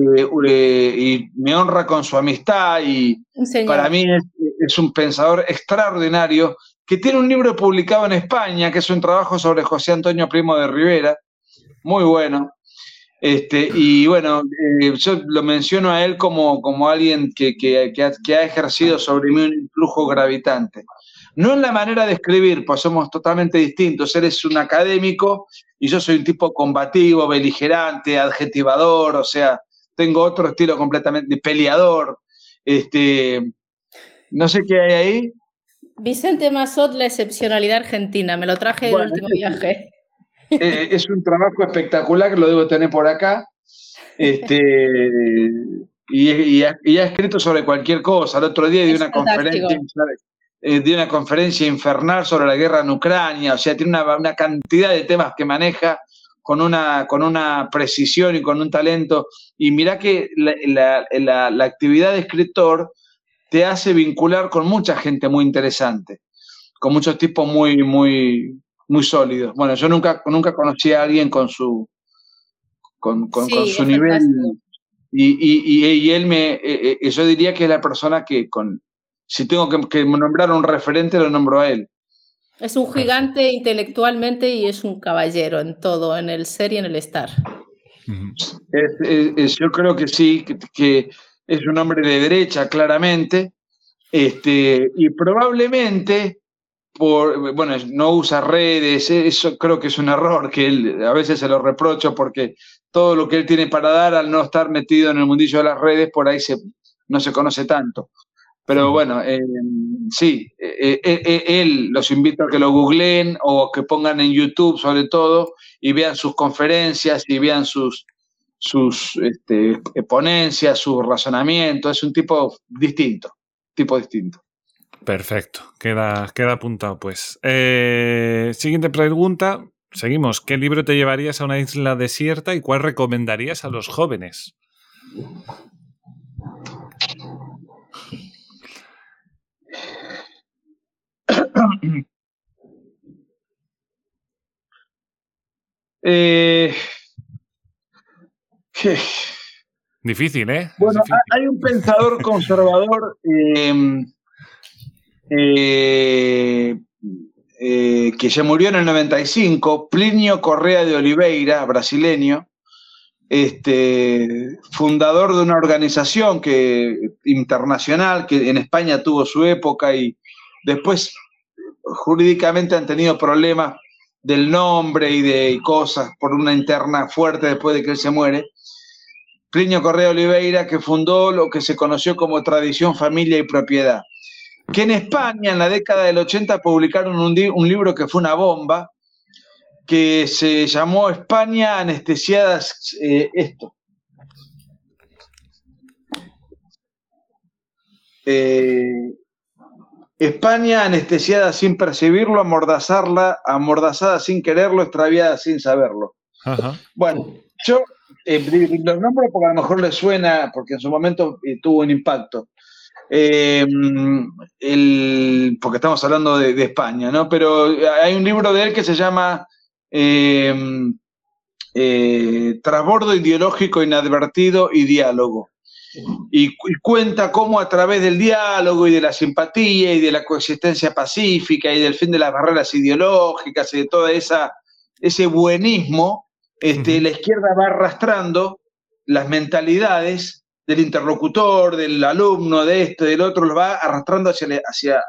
eh, y me honra con su amistad, y para mí es, es un pensador extraordinario que tiene un libro publicado en España, que es un trabajo sobre José Antonio Primo de Rivera, muy bueno. Este, y bueno, eh, yo lo menciono a él como, como alguien que, que, que, ha, que, ha, ejercido sobre mí un influjo gravitante. No en la manera de escribir, pues somos totalmente distintos. Él es un académico y yo soy un tipo combativo, beligerante, adjetivador, o sea, tengo otro estilo completamente peleador. Este, no sé qué hay ahí. Vicente Mazot, la excepcionalidad argentina, me lo traje del último viaje. Eh, es un trabajo espectacular que lo debo tener por acá. Este, y, ha, escrito sobre cualquier cosa. El otro día di una conferencia, eh, una conferencia infernal sobre la guerra en Ucrania. O sea, tiene una, cantidad de temas que maneja con una, con una precisión y con un talento. Y mira que la, la actividad de escritor te hace vincular con mucha gente muy interesante, con muchos tipos muy, muy, muy sólidos. Bueno, yo nunca, nunca conocí a alguien con su, con, con, sí, con su nivel. Y, y, y, él me, eh, eh, yo diría que es la persona que, con, si tengo que, que nombrar un referente, lo nombro a él. Es un gigante intelectualmente y es un caballero en todo, en el ser y en el estar. Es, es, yo creo que sí, que, que, es un hombre de derecha, claramente, este, y probablemente bueno, no usa redes, eso creo que es un error que él a veces se lo reprocho porque todo lo que él tiene para dar al no estar metido en el mundillo de las redes, por ahí se, no se conoce tanto. Pero bueno, eh, sí, eh, eh, él los invito a que lo googleen o que pongan en YouTube sobre todo y vean sus conferencias y vean sus, sus este, ponencias, su razonamiento. Es un tipo distinto, tipo distinto. Perfecto, queda, queda apuntado pues. Eh, siguiente pregunta, seguimos. ¿Qué libro te llevarías a una isla desierta y cuál recomendarías a los jóvenes? Eh, Difícil, ¿eh? Bueno, Difícil. hay un pensador conservador eh, eh, eh, que se murió en el 95, Plinio Correa de Oliveira, brasileño, este, fundador de una organización que, internacional que en España tuvo su época y después jurídicamente han tenido problemas del nombre y de cosas por una interna fuerte después de que él se muere. Plinio Correa Oliveira, que fundó lo que se conoció como tradición, familia y propiedad que en España en la década del 80 publicaron un, un libro que fue una bomba, que se llamó España anestesiadas, eh, esto. Eh, España anestesiada sin percibirlo, amordazarla, amordazada sin quererlo, extraviada sin saberlo. Ajá. Bueno, yo eh, los nombro porque a lo mejor les suena, porque en su momento tuvo un impacto. Eh, el, porque estamos hablando de, de, España, ¿no? Pero hay un libro de él que se llama eh, eh, Trasbordo ideológico inadvertido y diálogo. Y, y, cuenta cómo a través del diálogo y de la simpatía y de la coexistencia pacífica y del fin de las barreras ideológicas y de todo ese buenismo, este, uh -huh. la izquierda va arrastrando las mentalidades del interlocutor, del alumno, de este, del otro, lo va arrastrando hacia, hacia,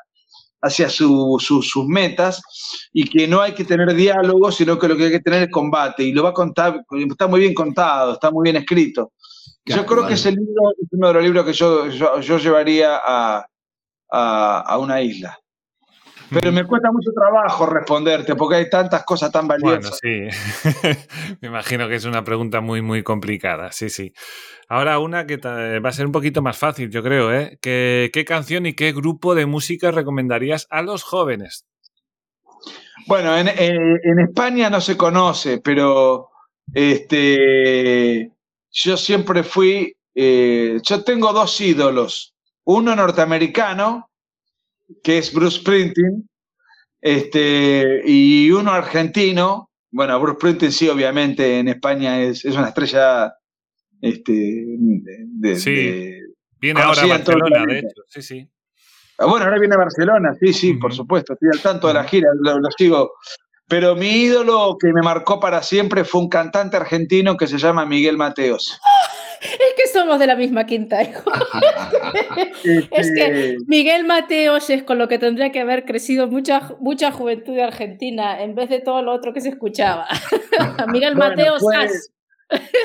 hacia su, su, sus metas y que no hay que tener diálogo, sino que lo que hay que tener es combate. Y lo va a contar, está muy bien contado, está muy bien escrito. Claro, yo creo vale. que ese libro es uno de los libros que yo, yo, yo llevaría a, a, a, una isla. Pero me cuesta mucho trabajo responderte porque hay tantas cosas tan valiosas. Bueno, sí. me imagino que es una pregunta muy, muy complicada. Sí, sí. Ahora una que va a ser un poquito más fácil, yo creo, ¿eh? ¿Qué, ¿Qué, canción y qué grupo de música recomendarías a los jóvenes? Bueno, en, en, en España no se conoce, pero este, yo siempre fui, eh, yo tengo dos ídolos, uno norteamericano, que es Bruce Springsteen, este, y uno argentino, bueno, Bruce Springsteen sí, obviamente en España es, es una estrella este, de, sí. de, viene ahora a Barcelona, de hecho, sí, sí. Ah, bueno, ahora viene a Barcelona, sí, sí, uh -huh. por supuesto, estoy al tanto de la gira, lo, lo sigo Pero mi ídolo que me marcó para siempre fue un cantante argentino que se llama Miguel Mateos. Es que somos de la misma quinta, hijo. es que Miguel Mateos es con lo que tendría que haber crecido mucha, mucha juventud de Argentina en vez de todo lo otro que se escuchaba. Miguel Bueno, Mateos pues.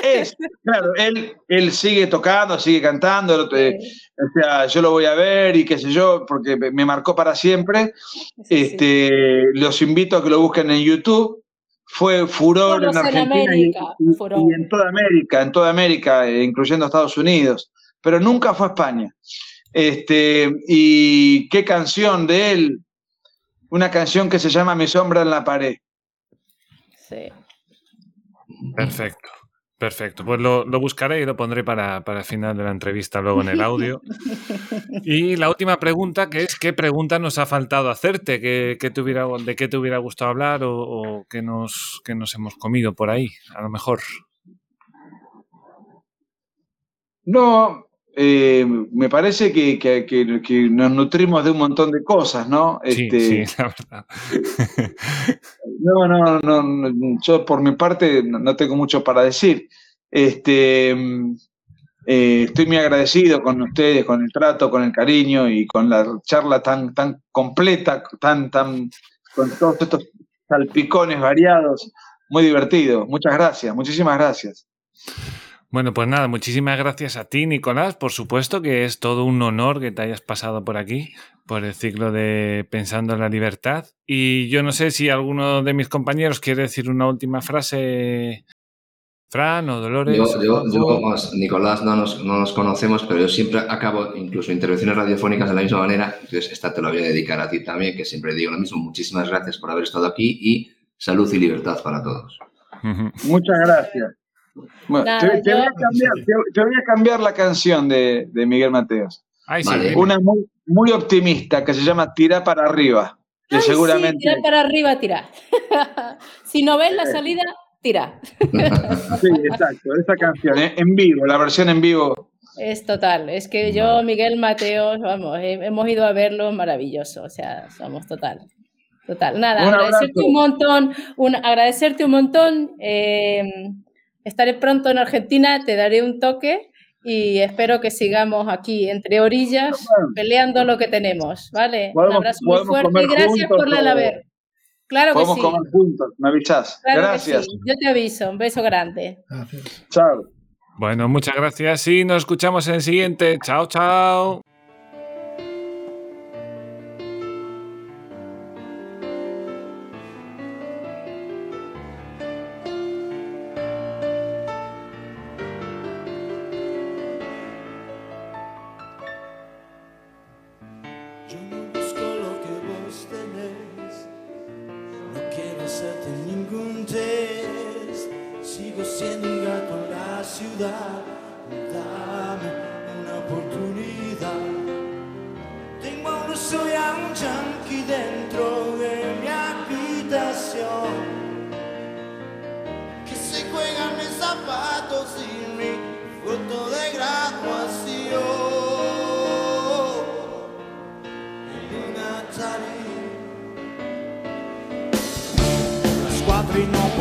Es, claro, él, él sigue tocando, sigue cantando, eh, o sea, yo lo voy a ver y qué sé yo, porque me marcó para siempre. sí, sí. Este, los invito a que lo busquen en YouTube. Fue furor en en Argentina y, América, y- furor. y en toda América, en toda América, eh, incluyendo Estados Unidos, pero nunca fue a España. Este, y qué canción de él, una canción que se llama Mi sombra en la pared. Sí. Perfecto. Perfecto, pues lo, lo buscaré y lo pondré para, para el final de la entrevista luego en el audio. Y la última pregunta, que es ¿qué pregunta nos ha faltado hacerte? ¿Qué, qué te hubiera, ¿De qué te hubiera gustado hablar o, o qué, nos, qué nos hemos comido por ahí? A lo mejor. No, eh, me parece que, que- que- que nos nutrimos de un montón de cosas, ¿no? Sí, Este, sí, la verdad. No, no, no, no, yo por mi parte no, tengo mucho para decir. Este, mm, eh, estoy muy agradecido con ustedes, con el trato, con el cariño y con la charla tan, tan completa, tan, tan, con todos estos salpicones variados. Muy divertido. Muchas gracias, muchísimas gracias. Bueno, pues nada, muchísimas gracias a ti, Nicolás. Por supuesto que es todo un honor que te hayas pasado por aquí, por el ciclo de Pensando en la Libertad. Y yo no sé si alguno de mis compañeros quiere decir una última frase, Fran o Dolores. Yo, yo, yo, vamos, Nicolás, no nos, no nos conocemos, pero yo siempre acabo incluso intervenciones radiofónicas de la misma manera. Entonces, esta te la voy a dedicar a ti también, que siempre digo lo mismo. Muchísimas gracias por haber estado aquí y salud y libertad para todos. Muchas gracias. Bueno, Nada, te, te yo- voy a cambiar, te, te voy a cambiar la canción de, de Miguel Mateos. Ay, sí, Vale. dime. Una muy, muy optimista que se llama Tira para arriba. Que Ay, sí, seguramente. tira para arriba, tira. si no ves la salida, tira. Sí, exacto, esa canción, ¿eh? en vivo, la versión en vivo. Es total. Es que yo, Miguel Mateos, vamos, he- hemos ido a verlo, maravilloso. O sea, somos total. Total. Nada, Un agradecerte un montón, un, agradecerte un montón. eh, estaré pronto en Argentina, te daré un toque y espero que sigamos aquí entre orillas peleando lo que tenemos, ¿vale? un abrazo muy fuerte y gracias juntos por la laver. Claro que sí. comer juntos, me avisás. Claro Gracias. sí. Yo te aviso. Un beso grande. Gracias. Chao. Bueno, muchas gracias y nos escuchamos en el siguiente. Chao, chao. Yo no busco lo que vos tenés, no quiero hacerte ningún test. Sigo siendo un gato en la ciudad, dame una oportunidad. Tengo a un ruso y a un yankee dentro de mi habitación, que se juegan mis zapatos